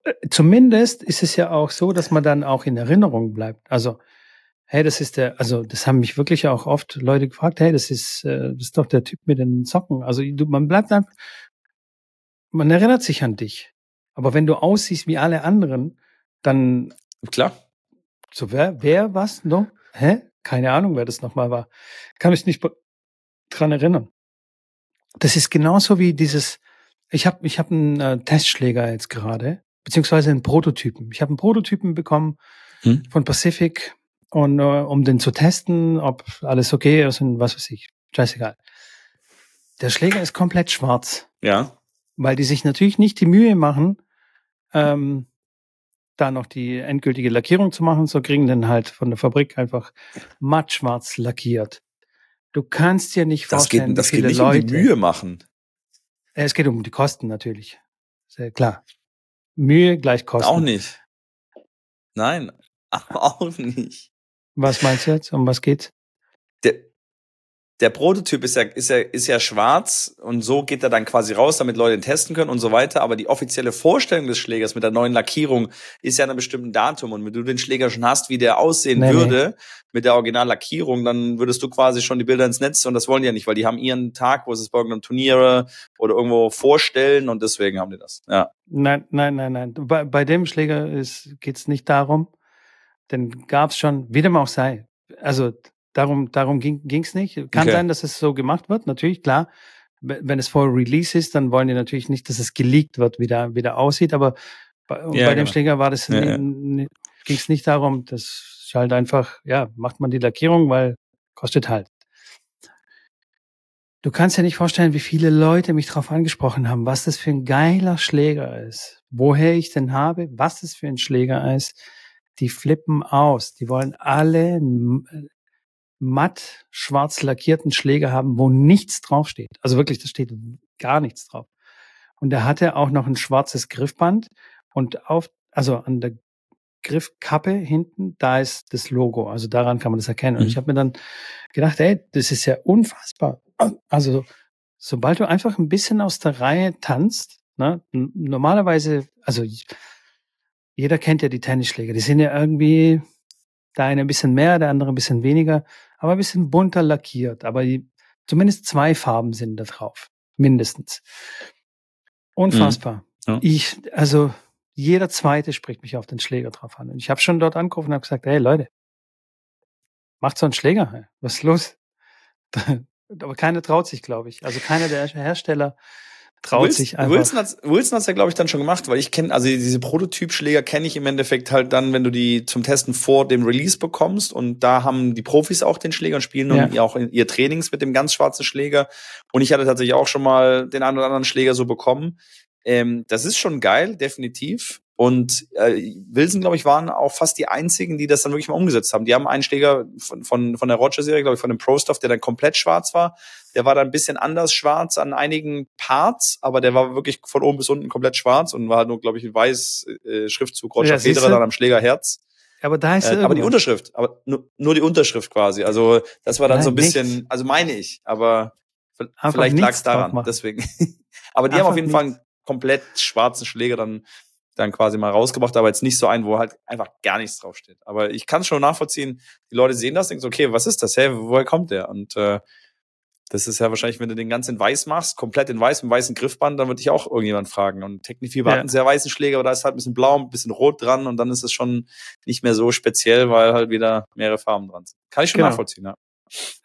äh, zumindest ist es ja auch so, dass man dann auch in Erinnerung bleibt. Also, hey, das ist der, also das haben mich wirklich auch oft Leute gefragt, hey, das ist, äh, das ist doch der Typ mit den Socken. Also du, man bleibt dann, man erinnert sich an dich. Aber wenn du aussiehst wie alle anderen, dann Klar. so wer, wer was noch? Hä? Keine Ahnung, wer das nochmal war. Kann mich nicht dran erinnern. Das ist genauso wie dieses, ich habe ich hab einen äh, Testschläger jetzt gerade, beziehungsweise einen Prototypen. Ich habe einen Prototypen bekommen Hm. von Pacific und äh, um den zu testen, ob alles okay ist und was weiß ich. Scheißegal. Der Schläger ist komplett schwarz, Ja. weil die sich natürlich nicht die Mühe machen, ähm, da noch die endgültige Lackierung zu machen, so kriegen den halt von der Fabrik einfach mattschwarz lackiert. Du kannst dir nicht Das vorstellen, geht, das wie geht viele nicht Leute. um die Mühe machen. Es geht um die Kosten natürlich. Sehr klar. Mühe gleich Kosten. Auch nicht. Nein, auch nicht. Was meinst du jetzt? Um was geht's? Der, der Prototyp ist ja, ist, ja, ist ja schwarz und so geht er dann quasi raus, damit Leute ihn testen können und so weiter. Aber die offizielle Vorstellung des Schlägers mit der neuen Lackierung ist ja an einem bestimmten Datum. Und wenn du den Schläger schon hast, wie der aussehen Nee, nee. würde mit der Originallackierung, dann würdest du quasi schon die Bilder ins Netz und das wollen die ja nicht, weil die haben ihren Tag, wo sie es bei irgendeinem Turnier oder irgendwo vorstellen und deswegen haben die das. Ja. Nein, nein, nein, nein. Bei, bei dem Schläger ist, geht's nicht darum. den gab's schon, wie dem auch sei. Also darum, darum ging ging's nicht. Kann Okay. sein, dass es so gemacht wird, natürlich, klar. Wenn es vor Release ist, dann wollen die natürlich nicht, dass es geleakt wird, wie der, wie der aussieht. Aber bei, Ja, bei dem genau. Schläger war das Ja, ja. ni- ging's nicht darum, das ist halt einfach, ja, macht man die Lackierung, weil kostet halt. Du kannst dir nicht vorstellen, wie viele Leute mich darauf angesprochen haben, was das für ein geiler Schläger ist, woher ich den habe, was das für ein Schläger ist. Die flippen aus. Die wollen alle matt schwarz lackierten Schläger haben, wo nichts draufsteht. Also wirklich, da steht gar nichts drauf. Und er hatte auch noch ein schwarzes Griffband und auf, also an der Griffkappe hinten, da ist das Logo. Also daran kann man das erkennen. Und Mhm. ich habe mir dann gedacht, ey, das ist ja unfassbar. Also sobald du einfach ein bisschen aus der Reihe tanzt, ne, normalerweise, also jeder kennt ja die Tennisschläger, die sind ja irgendwie, der eine ein bisschen mehr, der andere ein bisschen weniger, aber ein bisschen bunter lackiert. Aber die, zumindest zwei Farben sind da drauf, mindestens. Unfassbar. Ja. Ich, also jeder zweite spricht mich auf den Schläger drauf an. Und ich habe schon dort angerufen und habe gesagt, hey Leute, macht so einen Schläger. Was ist los? Aber keiner traut sich, glaube ich. Also keiner der Hersteller traut Wilson, sich einfach. Wilson hat's, Wilson hat's ja, glaube ich, dann schon gemacht, weil ich kenne, also diese Prototypschläger kenne ich im Endeffekt halt dann, wenn du die zum Testen vor dem Release bekommst und da haben die Profis auch den Schläger und spielen Ja. ja auch in ihr Trainings mit dem ganz schwarzen Schläger und ich hatte tatsächlich auch schon mal den einen oder anderen Schläger so bekommen. Ähm, das ist schon geil, definitiv. Und äh, Wilson, glaube ich, waren auch fast die einzigen, die das dann wirklich mal umgesetzt haben. Die haben einen Schläger von, von, von der Roger-Serie, glaube ich, von dem Pro-Stuff, der dann komplett schwarz war. Der war dann ein bisschen anders schwarz an einigen Parts, aber der war wirklich von oben bis unten komplett schwarz und war halt nur, glaube ich, ein weiß äh, Schriftzug Roger Ja. Federer dann am Schlägerherz. aber da ist Äh, aber die. Unterschrift, aber nur, nur die Unterschrift quasi. Also das war dann Nein, so ein bisschen, nichts. also meine ich, aber Einfach vielleicht lag es daran. Deswegen. aber die haben Einfach auf jeden Fall nichts. einen komplett schwarzen Schläger dann dann quasi mal rausgebracht, aber jetzt nicht so einen, wo halt einfach gar nichts draufsteht. Aber ich kann es schon nachvollziehen. Die Leute sehen das, denken so, okay, was ist das? Hä, woher kommt der? Und äh, das ist ja wahrscheinlich, wenn du den ganz in weiß machst, komplett in weiß, mit weißen Griffband, dann würde ich auch irgendjemand fragen. Und Technikfieber Ja. hat einen sehr weißen Schläger, aber da ist halt ein bisschen blau, ein bisschen rot dran und dann ist es schon nicht mehr so speziell, weil halt wieder mehrere Farben dran sind. Kann ich schon Genau. nachvollziehen,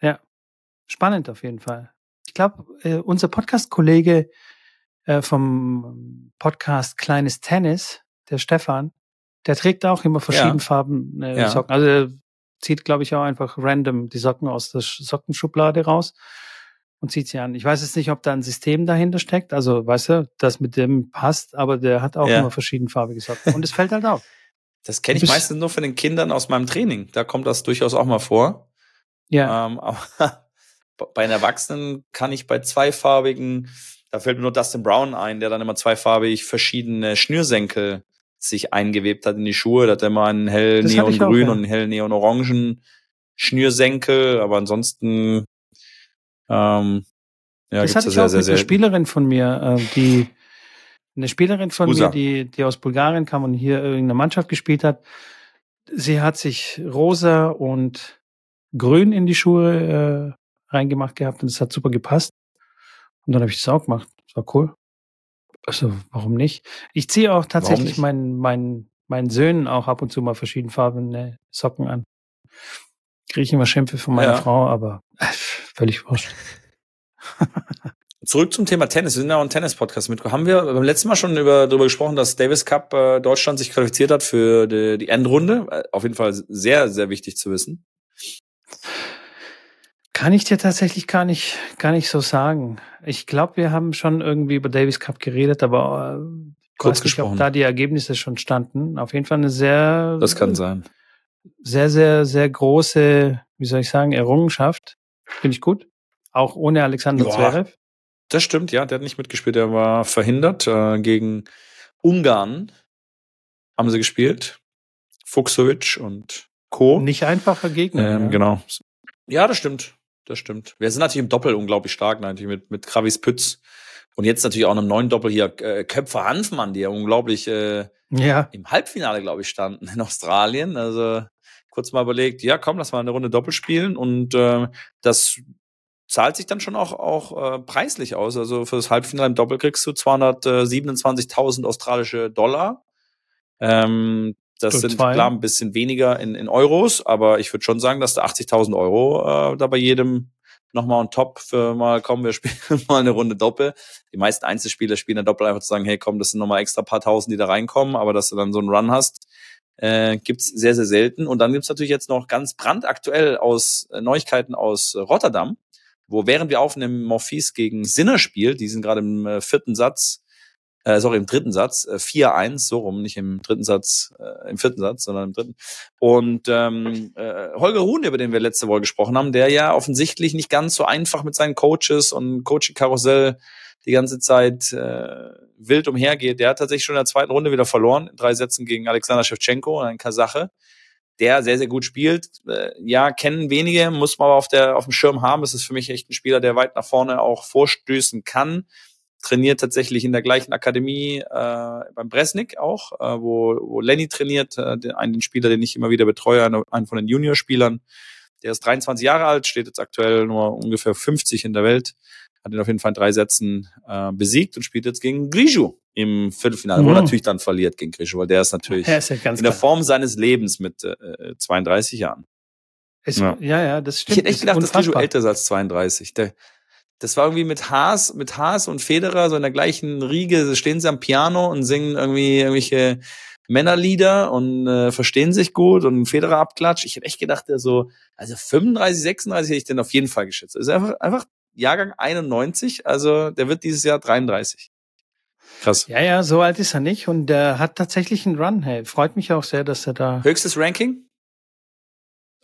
ja. Spannend auf jeden Fall. Ich glaube, äh, unser Podcast-Kollege äh, vom Podcast Kleines Tennis, der Stefan, der trägt auch immer verschieden Farben äh, Ja. Socken. Also er zieht, glaube ich, auch einfach random die Socken aus der Sch- Sockenschublade raus und zieht sie an. Ich weiß jetzt nicht, ob da ein System dahinter steckt, also weißt du, das mit dem passt, aber der hat auch Ja. immer verschiedenfarbige Socken. Und es fällt halt auf. Das kenne ich meistens nur von den Kindern aus meinem Training. Da kommt das durchaus auch mal vor. Ja, Ähm, aber bei den Erwachsenen kann ich bei zweifarbigen, da fällt mir nur Dustin Brown ein, der dann immer zweifarbig verschiedene Schnürsenkel sich eingewebt hat in die Schuhe. Da hat er immer einen hell neongrün ja. und einen hell neonorangen Schnürsenkel, aber ansonsten ähm, ja, das hatte ich sehr, auch sehr, mit einer Spielerin von mir, äh, die eine Spielerin von Usa. mir, die, die aus Bulgarien kam und hier irgendeine Mannschaft gespielt hat. Sie hat sich rosa und grün in die Schuhe äh, reingemacht gehabt und es hat super gepasst. Und dann habe ich das auch gemacht. Das war cool. Also, warum nicht? Ich ziehe auch tatsächlich meinen, meinen, meinen Söhnen auch ab und zu mal verschiedenfarbene Socken an. Kriege ich immer Schimpfe von meiner Ja. Frau, aber äh, völlig wurscht. Zurück zum Thema Tennis. Wir sind ja auch ein Tennis-Podcast mit. Haben wir beim letzten Mal schon über, darüber gesprochen, dass Davis Cup äh, Deutschland sich qualifiziert hat für die, die Endrunde? Äh, Auf jeden Fall sehr, sehr wichtig zu wissen. Kann ich dir tatsächlich gar nicht, gar nicht so sagen. Ich glaube, wir haben schon irgendwie über Davis Cup geredet, aber äh, Kurz weiß nicht, gesprochen. ob da die Ergebnisse schon standen. Auf jeden Fall eine sehr, Das kann sein. Sehr, sehr, sehr große, wie soll ich sagen, Errungenschaft. Finde ich gut. Auch ohne Alexander Ja. Zverev. Das stimmt, ja. Der hat nicht mitgespielt. Der war verhindert. Äh, gegen Ungarn haben sie gespielt. Fuchsovic und Co. Nicht einfacher Gegner. Ähm, ja. Genau. Ja, das stimmt. Das stimmt. Wir sind natürlich im Doppel unglaublich stark, natürlich mit, mit Kravis Pütz. Und jetzt natürlich auch in einem neuen Doppel hier, äh, Köpfer Hanfmann, die ja unglaublich äh, Ja, im Halbfinale, glaube ich, standen in Australien. Also kurz mal überlegt, ja komm, lass mal eine Runde Doppel spielen. Und äh, das zahlt sich dann schon auch, auch äh, preislich aus. Also für das Halbfinale im Doppel kriegst du 227.000 australische Dollar. Ähm, Das sind klar ein bisschen weniger in, in Euros, aber ich würde schon sagen, dass da 80.000 Euro äh, da bei jedem nochmal on top für mal, komm, wir spielen mal eine Runde Doppel. Die meisten Einzelspieler spielen ein Doppel einfach zu sagen, hey, komm, das sind nochmal extra paar Tausend, die da reinkommen, aber dass du dann so einen Run hast, äh, gibt's sehr, sehr selten. Und dann gibt's natürlich jetzt noch ganz brandaktuell aus äh, Neuigkeiten aus äh, Rotterdam, wo während wir aufnehmen Morphis gegen Sinner spielt, die sind gerade im äh, vierten Satz, äh, sorry, im dritten Satz, äh, 4-1, so rum, nicht im dritten Satz, äh, im vierten Satz, sondern im dritten. Und ähm, äh, Holger Ruhn, über den wir letzte Woche gesprochen haben, der ja offensichtlich nicht ganz so einfach mit seinen Coaches und Coaching-Karussell die ganze Zeit äh, wild umhergeht, der hat tatsächlich schon in der zweiten Runde wieder verloren, in drei Sätzen gegen Alexander Shevchenko, ein Kasache, der sehr, sehr gut spielt. Äh, ja, kennen wenige, muss man aber auf, der, auf dem Schirm haben. Es ist für mich echt ein Spieler, der weit nach vorne auch vorstößen kann trainiert tatsächlich in der gleichen Akademie äh, beim Bresnik auch, äh, wo, wo Lenny trainiert, äh, den, einen Spieler, den ich immer wieder betreue, einen von den Juniorspielern. Der ist 23 Jahre alt, steht jetzt aktuell nur ungefähr 50 in der Welt, hat ihn auf jeden Fall in drei Sätzen äh, besiegt und spielt jetzt gegen Griju im Viertelfinale, mhm. wo natürlich dann verliert gegen Griju, weil der ist natürlich ist ja in der Form seines Lebens mit äh, 32 Jahren. Es, ja. ja. ja, das stimmt. Ich hätte echt gedacht, dass Griju älter ist als 32. Der, das war irgendwie mit Haas, mit Haas und Federer so in der gleichen Riege, stehen sie am Piano und singen irgendwie irgendwelche Männerlieder und äh, verstehen sich gut und Federer abklatscht. Ich hätte echt gedacht, der so, also 35, 36 hätte ich den auf jeden Fall geschätzt. Also einfach, einfach Jahrgang 91, also der wird dieses Jahr 33. Krass. Ja, ja, so alt ist er nicht und der hat tatsächlich einen Run. Hey, freut mich auch sehr, dass er da. Höchstes Ranking?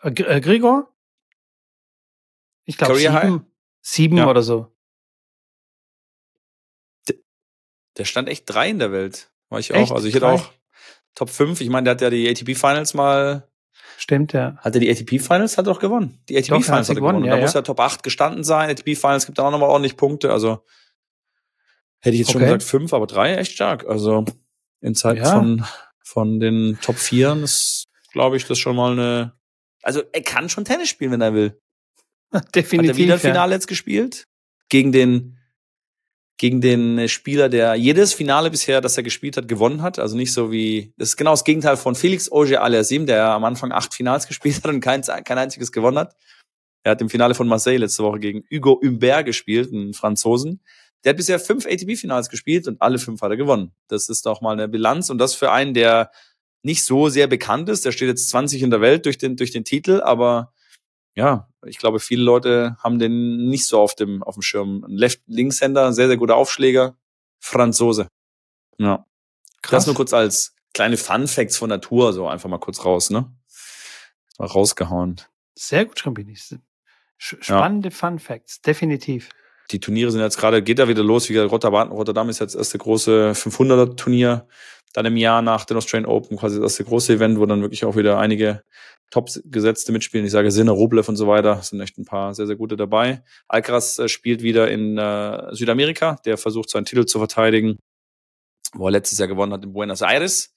Äh, äh Gregor? Ich glaube sieben, Sieben ja. oder so. Der stand echt drei in der Welt. War ich echt? auch. Also ich hätte auch Top 5. Ich meine, der hat ja die ATP Finals mal. Stimmt, ja. Hat er die ATP Finals hat er doch gewonnen. Die ATP doch, Finals hat er gewonnen. Ja, da ja. muss er Top 8 gestanden sein. ATP Finals gibt da auch nochmal ordentlich Punkte. Also hätte ich jetzt okay. schon gesagt fünf, aber drei echt stark. Also in Zeiten ja. von, von den Top 4 ist, glaube ich, das schon mal eine. Also er kann schon Tennis spielen, wenn er will. Definitiv. Hat er wieder ja. Finale jetzt gespielt? Gegen den, gegen den Spieler, der jedes Finale bisher, das er gespielt hat, gewonnen hat. Also nicht so wie, das ist genau das Gegenteil von Felix Auger Aliasim, der am Anfang acht Finals gespielt hat und kein, kein einziges gewonnen hat. Er hat im Finale von Marseille letzte Woche gegen Hugo Humbert gespielt, einen Franzosen. Der hat bisher fünf ATP-Finals gespielt und alle fünf hat er gewonnen. Das ist doch mal eine Bilanz und das für einen, der nicht so sehr bekannt ist. Der steht jetzt 20 in der Welt durch den, durch den Titel, aber ja, ich glaube, viele Leute haben den nicht so auf dem, auf dem Schirm. Ein Left-Linkshänder, sehr, sehr guter Aufschläger, Franzose. Ja. Krass. Das nur kurz als kleine Fun Facts von Natur, so einfach mal kurz raus, ne? Mal rausgehauen. Sehr gut, Schrambini. Spannende ja. Fun Facts, definitiv. Die Turniere sind jetzt gerade, geht da wieder los. Wie gesagt, Rotterdam, Rotterdam ist jetzt das erste große 500er Turnier. Dann im Jahr nach den Australian Open quasi das erste große Event, wo dann wirklich auch wieder einige Top-Gesetzte mitspielen. Ich sage Sinne, Rublev und so weiter. Es sind echt ein paar sehr, sehr gute dabei. Alcaraz äh, spielt wieder in äh, Südamerika. Der versucht seinen Titel zu verteidigen, wo er letztes Jahr gewonnen hat in Buenos Aires.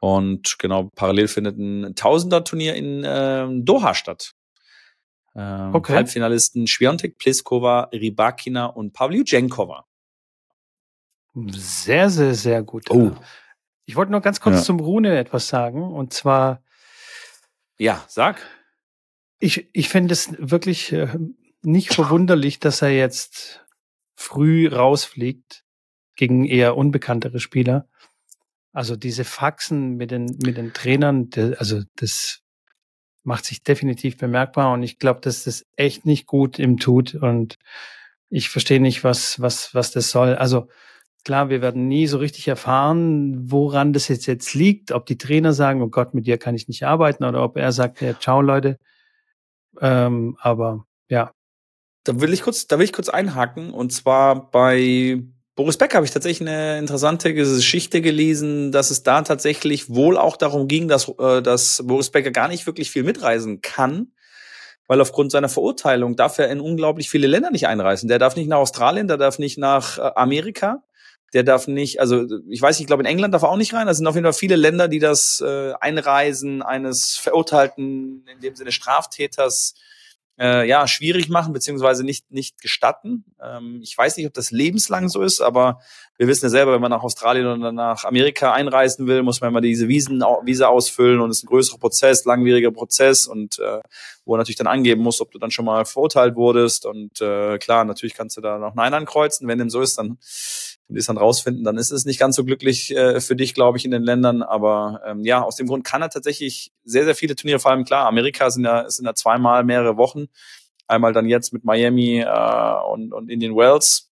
Und genau, parallel findet ein Tausender-Turnier in äh, Doha statt. Ähm, okay. Halbfinalisten Schwiontek, Pliskova, Rybakina und Pavlyuchenkova. Sehr, sehr, sehr gut. Oh. Ich wollte noch ganz kurz ja. zum Rune etwas sagen. Und zwar ja, sag. Ich, ich finde es wirklich äh, nicht verwunderlich, dass er jetzt früh rausfliegt gegen eher unbekanntere Spieler. Also diese Faxen mit den, mit den Trainern, der, also das macht sich definitiv bemerkbar und ich glaube, dass das echt nicht gut ihm tut und ich verstehe nicht, was, was, was das soll. Also Klar, wir werden nie so richtig erfahren, woran das jetzt, jetzt liegt, ob die Trainer sagen, oh Gott, mit dir kann ich nicht arbeiten, oder ob er sagt, ja, ciao Leute. Ähm, aber ja. Da will ich kurz, da will ich kurz einhaken. Und zwar bei Boris Becker habe ich tatsächlich eine interessante Geschichte gelesen, dass es da tatsächlich wohl auch darum ging, dass, äh, dass Boris Becker gar nicht wirklich viel mitreisen kann, weil aufgrund seiner Verurteilung darf er in unglaublich viele Länder nicht einreisen. Der darf nicht nach Australien, der darf nicht nach äh, Amerika der darf nicht, also ich weiß, ich glaube in England darf er auch nicht rein. Da sind auf jeden Fall viele Länder, die das äh, Einreisen eines verurteilten, in dem Sinne Straftäters äh, ja, schwierig machen, beziehungsweise nicht, nicht gestatten. Ähm, ich weiß nicht, ob das lebenslang so ist, aber wir wissen ja selber, wenn man nach Australien oder nach Amerika einreisen will, muss man immer diese Wiesen, Visa ausfüllen und es ist ein größerer Prozess, langwieriger Prozess und äh, wo natürlich dann angeben muss, ob du dann schon mal verurteilt wurdest und äh, klar, natürlich kannst du da noch Nein ankreuzen. Wenn dem so ist, dann und es dann rausfinden, dann ist es nicht ganz so glücklich äh, für dich, glaube ich, in den Ländern. Aber ähm, ja, aus dem Grund kann er tatsächlich sehr, sehr viele Turniere, vor allem klar, Amerika sind ja, sind ja zweimal mehrere Wochen. Einmal dann jetzt mit Miami äh, und, und Indian Wells.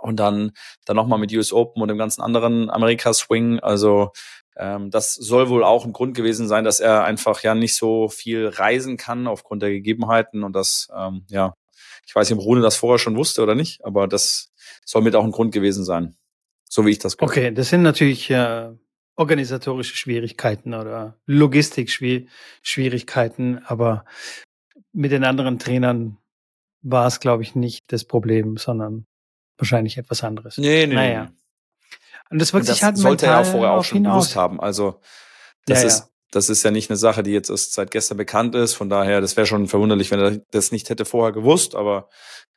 Und dann, dann nochmal mit US Open und dem ganzen anderen Amerika-Swing. Also ähm, das soll wohl auch ein Grund gewesen sein, dass er einfach ja nicht so viel reisen kann aufgrund der Gegebenheiten. Und das, ähm, ja, ich weiß nicht, ob Rune das vorher schon wusste oder nicht, aber das soll mit auch ein Grund gewesen sein. So wie ich das gehört. Okay, das sind natürlich äh, organisatorische Schwierigkeiten oder Logistik-Schwierigkeiten, aber mit den anderen Trainern war es, glaube ich, nicht das Problem, sondern wahrscheinlich etwas anderes. Nee, nee. Naja. Nee. Und das wirkt sich halt sollte er auch vorher auch schon gewusst haben. Also das ja, ist ja das ist ja nicht eine Sache, die jetzt erst seit gestern bekannt ist. Von daher, das wäre schon verwunderlich, wenn er das nicht hätte vorher gewusst. Aber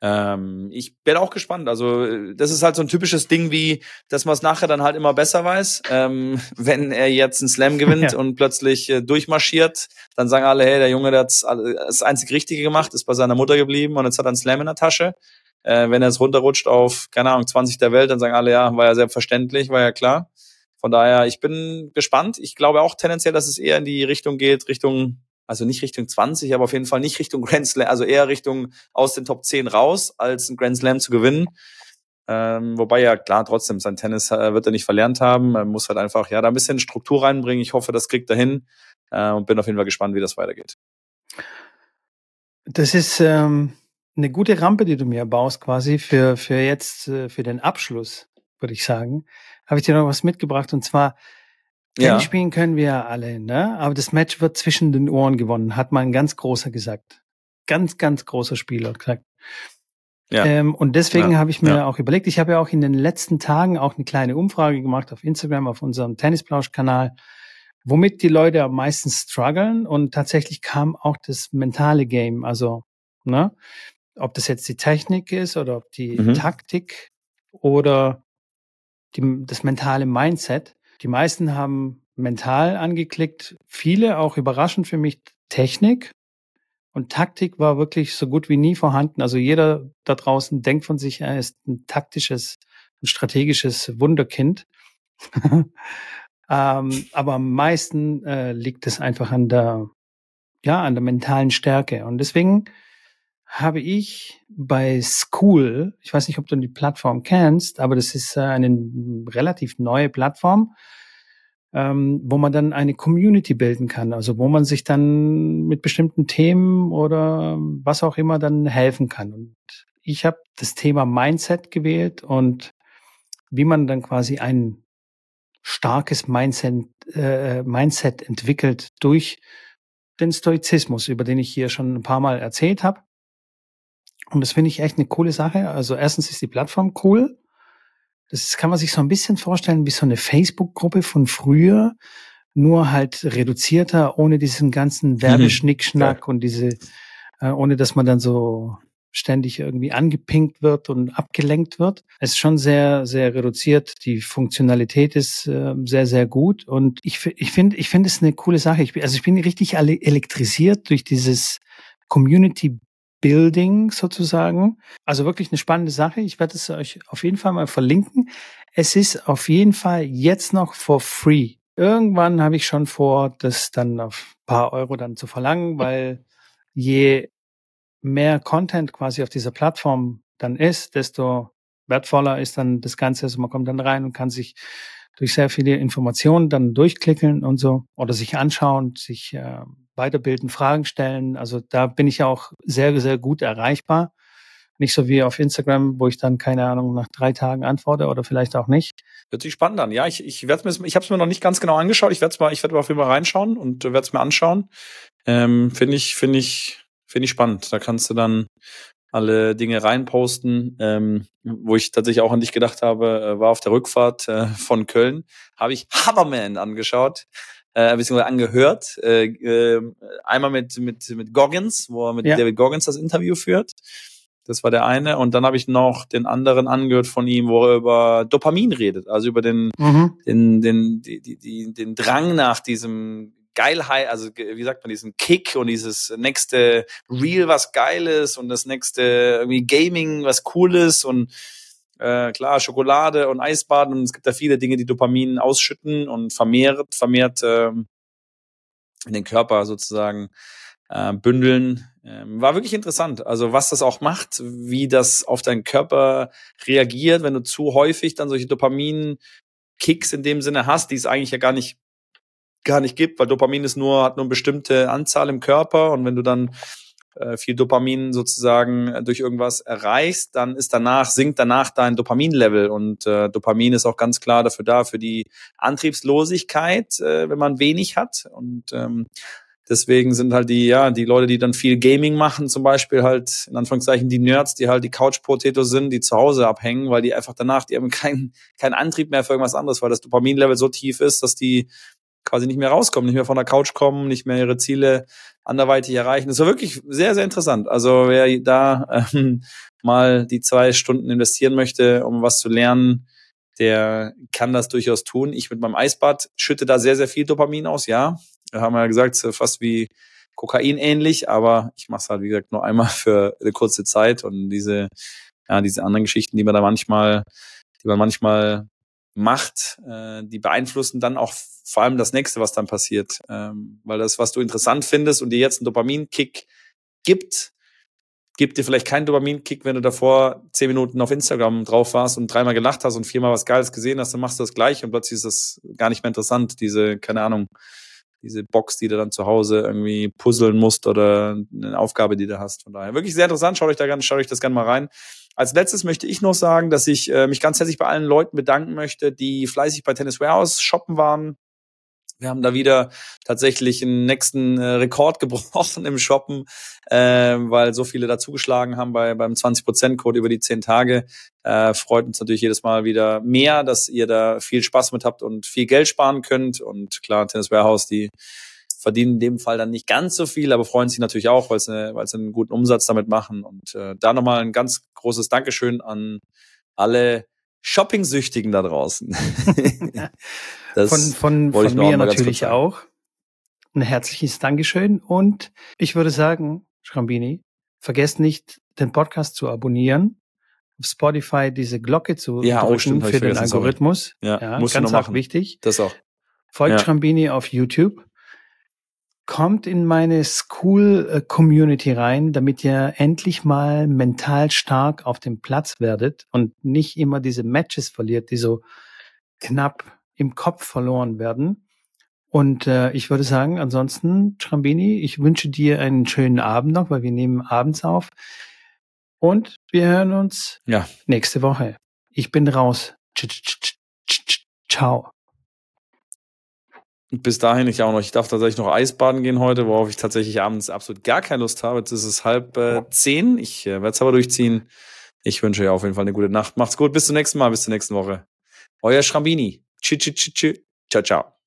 ähm, ich bin auch gespannt. Also das ist halt so ein typisches Ding wie, dass man es nachher dann halt immer besser weiß. Ähm, wenn er jetzt einen Slam gewinnt ja. und plötzlich äh, durchmarschiert, dann sagen alle, hey, der Junge, der hat das einzig Richtige gemacht, ist bei seiner Mutter geblieben und jetzt hat er einen Slam in der Tasche. Äh, wenn er jetzt runterrutscht auf, keine Ahnung, 20 der Welt, dann sagen alle, ja, war ja selbstverständlich, war ja klar. Von daher, ich bin gespannt. Ich glaube auch tendenziell, dass es eher in die Richtung geht, Richtung, also nicht Richtung 20, aber auf jeden Fall nicht Richtung Grand Slam, also eher Richtung aus den Top 10 raus, als ein Grand Slam zu gewinnen. Ähm, wobei ja klar, trotzdem, sein Tennis äh, wird er nicht verlernt haben. Er muss halt einfach ja da ein bisschen Struktur reinbringen. Ich hoffe, das kriegt er hin äh, und bin auf jeden Fall gespannt, wie das weitergeht. Das ist ähm, eine gute Rampe, die du mir baust, quasi für, für jetzt, äh, für den Abschluss, würde ich sagen habe ich dir noch was mitgebracht und zwar ja. Tennis spielen können wir ja alle, ne? Aber das Match wird zwischen den Ohren gewonnen, hat mal ein ganz großer gesagt. Ganz, ganz großer Spieler gesagt. Ja. Ähm, und deswegen ja. habe ich mir ja. auch überlegt, ich habe ja auch in den letzten Tagen auch eine kleine Umfrage gemacht auf Instagram, auf unserem Tennisplausch-Kanal, womit die Leute am meisten strugglen. Und tatsächlich kam auch das mentale Game, also, ne? Ob das jetzt die Technik ist oder ob die mhm. Taktik oder die, das mentale Mindset. Die meisten haben mental angeklickt, viele auch überraschend für mich Technik. Und Taktik war wirklich so gut wie nie vorhanden. Also jeder da draußen denkt von sich, er ist ein taktisches, ein strategisches Wunderkind. ähm, aber am meisten äh, liegt es einfach an der, ja, an der mentalen Stärke. Und deswegen habe ich bei School, ich weiß nicht, ob du die Plattform kennst, aber das ist äh, eine relativ neue Plattform, ähm, wo man dann eine Community bilden kann, also wo man sich dann mit bestimmten Themen oder was auch immer dann helfen kann. Und ich habe das Thema Mindset gewählt und wie man dann quasi ein starkes Mindset, äh, Mindset entwickelt durch den Stoizismus, über den ich hier schon ein paar Mal erzählt habe. Und das finde ich echt eine coole Sache. Also erstens ist die Plattform cool. Das kann man sich so ein bisschen vorstellen wie so eine Facebook-Gruppe von früher, nur halt reduzierter, ohne diesen ganzen mhm. Werbeschnickschnack mhm. und diese, äh, ohne dass man dann so ständig irgendwie angepinkt wird und abgelenkt wird. Es ist schon sehr, sehr reduziert. Die Funktionalität ist äh, sehr, sehr gut. Und ich, ich finde, ich finde es eine coole Sache. Ich, also ich bin richtig elektrisiert durch dieses Community Building sozusagen. Also wirklich eine spannende Sache. Ich werde es euch auf jeden Fall mal verlinken. Es ist auf jeden Fall jetzt noch for free. Irgendwann habe ich schon vor, das dann auf paar Euro dann zu verlangen, weil je mehr Content quasi auf dieser Plattform dann ist, desto wertvoller ist dann das Ganze. Also man kommt dann rein und kann sich durch sehr viele Informationen dann durchklicken und so oder sich anschauen, sich äh, weiterbilden, Fragen stellen. Also da bin ich ja auch sehr, sehr gut erreichbar. Nicht so wie auf Instagram, wo ich dann, keine Ahnung, nach drei Tagen antworte oder vielleicht auch nicht. Hört sich spannend an. Ja, ich, ich werde mir, ich habe es mir noch nicht ganz genau angeschaut. Ich werde mal, ich werde mal auf jeden Fall reinschauen und werde es mir anschauen. Ähm, finde ich, finde ich, finde ich spannend. Da kannst du dann alle Dinge reinposten. Ähm, wo ich tatsächlich auch an dich gedacht habe, äh, war auf der Rückfahrt äh, von Köln, habe ich Haberman angeschaut. Äh, beziehungsweise angehört. Äh, äh, einmal mit, mit, mit Goggins, wo er mit ja. David Goggins das Interview führt. Das war der eine. Und dann habe ich noch den anderen angehört von ihm, wo er über Dopamin redet. Also über den, mhm. den, den, die, die, die, den Drang nach diesem Geilheit, also wie sagt man, diesen Kick und dieses nächste Real, was geil ist und das nächste irgendwie Gaming, was cool ist und äh, klar, Schokolade und Eisbaden und es gibt da viele Dinge, die Dopamin ausschütten und vermehrt, vermehrt äh, in den Körper sozusagen äh, bündeln. Ähm, war wirklich interessant. Also was das auch macht, wie das auf deinen Körper reagiert, wenn du zu häufig dann solche Dopamin-Kicks in dem Sinne hast, die es eigentlich ja gar nicht gar nicht gibt, weil Dopamin ist nur hat nur eine bestimmte Anzahl im Körper und wenn du dann viel Dopamin sozusagen durch irgendwas erreichst, dann ist danach sinkt danach dein Dopaminlevel. Und äh, Dopamin ist auch ganz klar dafür da für die Antriebslosigkeit, äh, wenn man wenig hat. Und ähm, Deswegen sind halt die, ja, die Leute, die dann viel Gaming machen, zum Beispiel halt, in Anführungszeichen, die Nerds, die halt die Couch-Potato sind, die zu Hause abhängen, weil die einfach danach, die haben keinen keinen Antrieb mehr für irgendwas anderes, weil das Dopaminlevel so tief ist, dass die quasi nicht mehr rauskommen, nicht mehr von der Couch kommen, nicht mehr ihre Ziele anderweitig erreichen. Das war wirklich sehr, sehr interessant. Also wer da ähm, mal die zwei Stunden investieren möchte, um was zu lernen, der kann das durchaus tun. Ich mit meinem Eisbad schütte da sehr, sehr viel Dopamin aus, ja haben wir ja gesagt, fast wie Kokain ähnlich, aber ich mache es halt, wie gesagt, nur einmal für eine kurze Zeit und diese, ja, diese anderen Geschichten, die man da manchmal, die man manchmal macht, äh, die beeinflussen dann auch vor allem das nächste, was dann passiert. Ähm, weil das, was du interessant findest und dir jetzt einen Dopaminkick gibt, gibt dir vielleicht keinen Dopaminkick, wenn du davor zehn Minuten auf Instagram drauf warst und dreimal gelacht hast und viermal was Geiles gesehen hast, dann machst du das gleich und plötzlich ist das gar nicht mehr interessant, diese, keine Ahnung, diese Box, die du dann zu Hause irgendwie puzzeln musst oder eine Aufgabe, die du hast. Von daher wirklich sehr interessant. Schaut euch da gerne, schaut euch das gerne mal rein. Als letztes möchte ich noch sagen, dass ich äh, mich ganz herzlich bei allen Leuten bedanken möchte, die fleißig bei Tennis Warehouse shoppen waren, wir haben da wieder tatsächlich einen nächsten äh, Rekord gebrochen im Shoppen, äh, weil so viele dazugeschlagen haben bei, beim 20%-Code über die 10 Tage. Äh, freut uns natürlich jedes Mal wieder mehr, dass ihr da viel Spaß mit habt und viel Geld sparen könnt. Und klar, Tennis Warehouse, die verdienen in dem Fall dann nicht ganz so viel, aber freuen sich natürlich auch, weil sie, weil sie einen guten Umsatz damit machen. Und äh, da nochmal ein ganz großes Dankeschön an alle Shopping-Süchtigen da draußen. Von von, von mir natürlich auch. Ein herzliches Dankeschön. Und ich würde sagen, Schrambini, vergesst nicht, den Podcast zu abonnieren, auf Spotify diese Glocke zu ja, drücken stimmt, für den Algorithmus. Ja, ja musst ganz machen. wichtig. Das auch. Folgt ja. Schrambini auf YouTube. Kommt in meine School-Community rein, damit ihr endlich mal mental stark auf dem Platz werdet und nicht immer diese Matches verliert, die so knapp im Kopf verloren werden. Und äh, ich würde sagen, ansonsten, Trambini, ich wünsche dir einen schönen Abend noch, weil wir nehmen abends auf. Und wir hören uns ja. nächste Woche. Ich bin raus. Ciao. Bis dahin ich auch noch. Ich darf tatsächlich noch Eisbaden gehen heute, worauf ich tatsächlich abends absolut gar keine Lust habe. Jetzt ist es halb äh, zehn. Ich äh, werde es aber durchziehen. Ich wünsche euch auf jeden Fall eine gute Nacht. Macht's gut. Bis zum nächsten Mal. Bis zur nächsten Woche. Euer Schrambini. Ciao, ciao.